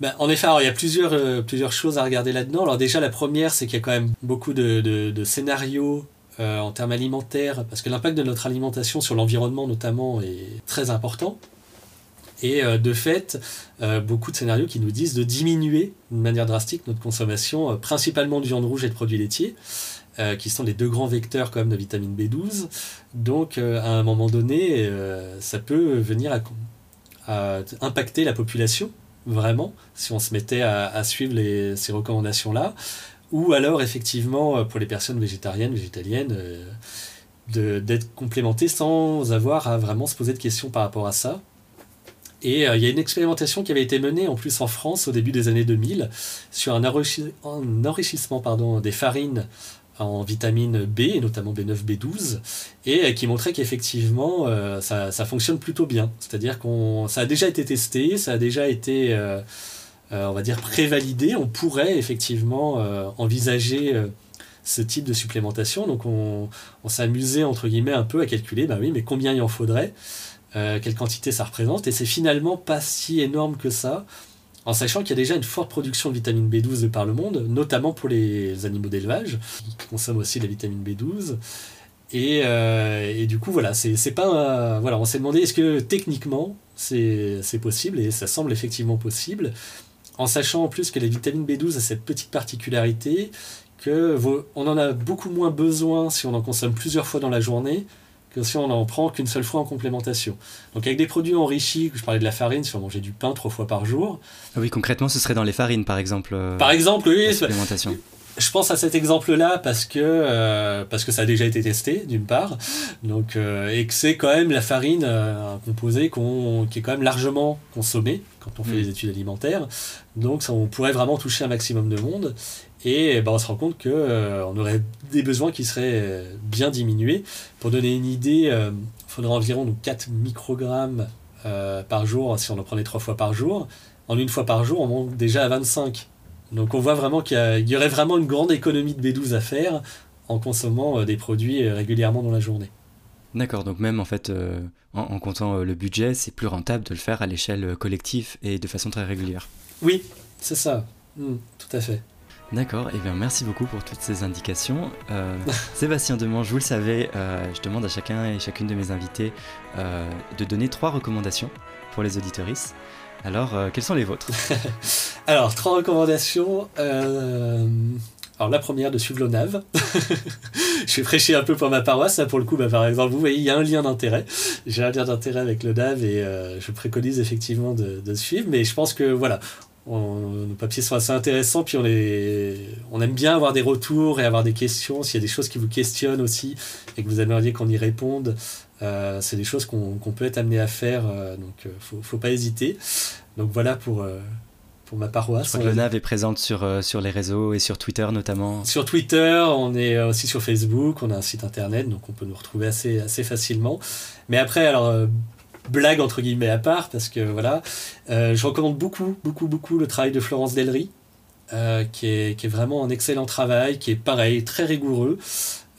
Ben, En effet, il y a plusieurs, plusieurs choses à regarder là-dedans. Alors déjà, la première, c'est qu'il y a quand même beaucoup de, de, scénarios en termes alimentaires, parce que l'impact de notre alimentation sur l'environnement notamment est très important. Et de fait, beaucoup de scénarios qui nous disent de diminuer de manière drastique notre consommation, principalement de viande rouge et de produits laitiers. Euh, qui sont les deux grands vecteurs quand même de vitamine B12. Donc euh, à un moment donné, euh, ça peut venir à, impacter la population, vraiment, si on se mettait à, suivre les, ces recommandations-là. Ou alors effectivement, pour les personnes végétariennes, végétaliennes, d'être complémentées sans avoir à vraiment se poser de questions par rapport à ça. Et il y a une expérimentation qui avait été menée en plus en France au début des années 2000 sur un, enrichissement pardon, des farines en vitamine B, et notamment B9, B12, et qui montrait qu'effectivement euh, ça, ça, fonctionne plutôt bien. C'est-à-dire qu'on ça a déjà été testé, ça a déjà été, euh, euh, on va dire, prévalidé. On pourrait effectivement envisager ce type de supplémentation. Donc on, on amusé, entre guillemets, un peu à calculer, bah oui, mais combien il en faudrait, quelle quantité ça représente, et c'est finalement pas si énorme que ça en sachant qu'il y a déjà une forte production de vitamine B12 de par le monde, notamment pour les animaux d'élevage, qui consomment aussi la vitamine B12. Euh, et, du coup, voilà, c'est pas. voilà, on s'est demandé est-ce que techniquement c'est possible, et ça semble effectivement possible, en sachant en plus que la vitamine B12 a cette petite particularité que on en a beaucoup moins besoin si on en consomme plusieurs fois dans la journée que si on n'en prend qu'une seule fois en complémentation. Donc avec des produits enrichis, je parlais de la farine, si on mangeait du pain trois fois par jour. Ah oui, concrètement, ce serait dans les farines, par exemple. Euh, par exemple, oui. Supplémentation. Je pense à cet exemple-là parce que euh, parce que ça a déjà été testé d'une part, donc euh, et que c'est quand même la farine un composé qui est quand même largement consommé quand on fait mm. les études alimentaires. Donc ça, on pourrait vraiment toucher un maximum de monde. Et ben, on se rend compte qu'on euh, on aurait des besoins qui seraient bien diminués. Pour donner une idée, il faudrait environ 4 microgrammes par jour si on en prenait 3 fois par jour. En une fois par jour, on monte déjà à 25. Donc on voit vraiment qu'il y, y, aurait vraiment une grande économie de B12 à faire en consommant des produits régulièrement dans la journée. D'accord, donc même en fait, en, comptant le budget, c'est plus rentable de le faire à l'échelle collective et de façon très régulière. Oui, c'est ça, hmm, tout à fait. D'accord, et eh bien merci beaucoup pour toutes ces indications. Euh, *laughs* Sébastien Demange, vous le savez, euh, je demande à chacun et chacune de mes invités euh, de donner trois recommandations pour les auditoristes. Alors, quelles sont les vôtres? *laughs* Alors, trois recommandations. Alors, la première, de suivre l'ONAV. *laughs* je vais prêcher un peu pour ma paroisse. Là, pour le coup, bah, par exemple, vous voyez, il y a un lien d'intérêt. J'ai un lien d'intérêt avec l'ONAV et je préconise effectivement de, de, suivre. Mais je pense que, voilà, nos papiers sont assez intéressants, puis on, on aime bien avoir des retours et avoir des questions. S'il y a des choses qui vous questionnent aussi et que vous aimeriez qu'on y réponde, euh, c'est des choses qu'on peut être amené à faire, euh, donc il euh, ne faut, pas hésiter. Donc voilà pour, pour ma paroisse. Je crois que le NAV est présente sur, sur les réseaux et sur Twitter notamment. Sur Twitter, on est aussi sur Facebook, on a un site internet, donc on peut nous retrouver assez, assez facilement. Mais après, alors blague entre guillemets à part, parce que voilà, euh, je recommande beaucoup, beaucoup, beaucoup le travail de Florence Delry, euh, qui, est, vraiment un excellent travail, qui est pareil, très rigoureux,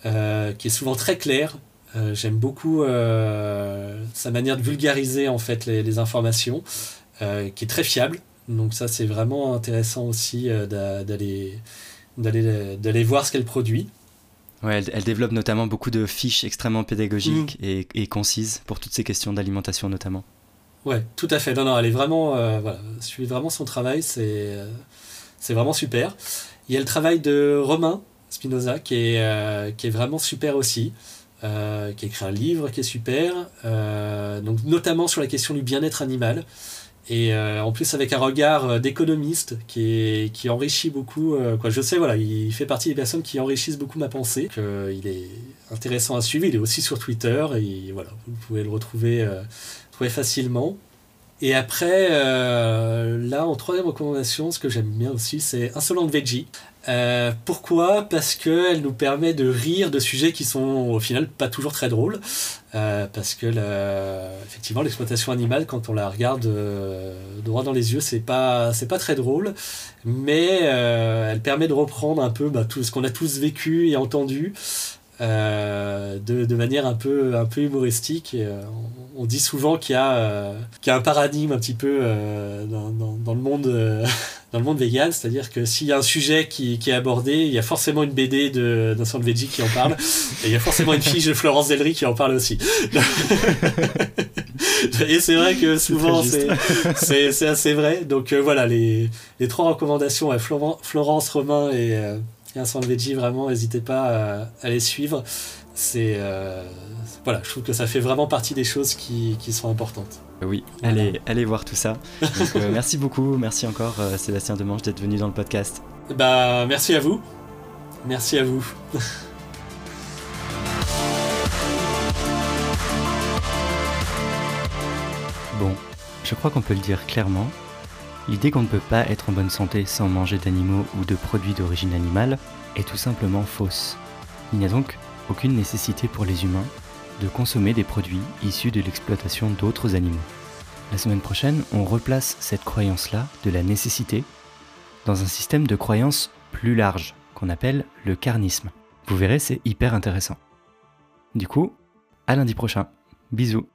euh, qui est souvent très clair. J'aime beaucoup sa manière de vulgariser en fait les, les informations, qui est très fiable. Donc ça c'est vraiment intéressant aussi d'aller d'aller voir ce qu'elle produit. Ouais, elle, développe notamment beaucoup de fiches extrêmement pédagogiques mm. et, concises pour toutes ces questions d'alimentation notamment. Ouais, tout à fait. Non, non, elle est vraiment, euh, voilà, suit vraiment son travail, c'est euh, c'est vraiment super. Il y a le travail de Romain Spinoza qui est, euh, qui est vraiment super aussi, qui a écrit un livre qui est super, donc notamment sur la question du bien-être animal. Et euh, en plus avec un regard euh, d'économiste qui, enrichit beaucoup. Euh, quoi. Je sais, voilà, il fait partie des personnes qui enrichissent beaucoup ma pensée. il est intéressant à suivre. Il est aussi sur Twitter et voilà, vous pouvez le retrouver, trouver facilement. Et après, là, en troisième recommandation, ce que j'aime bien aussi, c'est Insolent Veggie. Euh, pourquoi? Parce qu'elle nous permet de rire de sujets qui sont au final pas toujours très drôles. Euh, parce que effectivement l'exploitation animale, quand on la regarde euh, droit dans les yeux, c'est pas c'est pas très drôle, mais elle permet de reprendre un peu bah, tout ce qu'on a tous vécu et entendu. De, de, manière un peu, un peu humoristique. Et, on, dit souvent qu'il y, a, qu'il y a un paradigme un petit peu dans, dans, dans, le monde *laughs* dans le monde vegan, c'est-à-dire que s'il y a un sujet qui, qui, est abordé, il y a forcément une BD de Vincent Veggie qui en parle, *laughs* et il y a forcément une fiche de Florence Delry qui en parle aussi. *laughs* et c'est vrai que souvent c'est assez vrai. Donc euh, voilà, les, les, trois recommandations à Florence, Romain et, euh, Veggie, vraiment, n'hésitez pas à, les suivre. C'est euh, voilà, je trouve que ça fait vraiment partie des choses qui, qui sont importantes. Oui, allez, allez voir tout ça. Euh, *laughs* merci beaucoup, merci encore euh, Sébastien Demange d'être venu dans le podcast. Bah merci à vous. Merci à vous. *laughs* bon, je crois qu'on peut le dire clairement. L'idée qu'on ne peut pas être en bonne santé sans manger d'animaux ou de produits d'origine animale est tout simplement fausse. Il n'y a donc aucune nécessité pour les humains de consommer des produits issus de l'exploitation d'autres animaux. La semaine prochaine, on replace cette croyance-là de la nécessité dans un système de croyance plus large qu'on appelle le carnisme. Vous verrez, c'est hyper intéressant. Du coup, à lundi prochain. Bisous.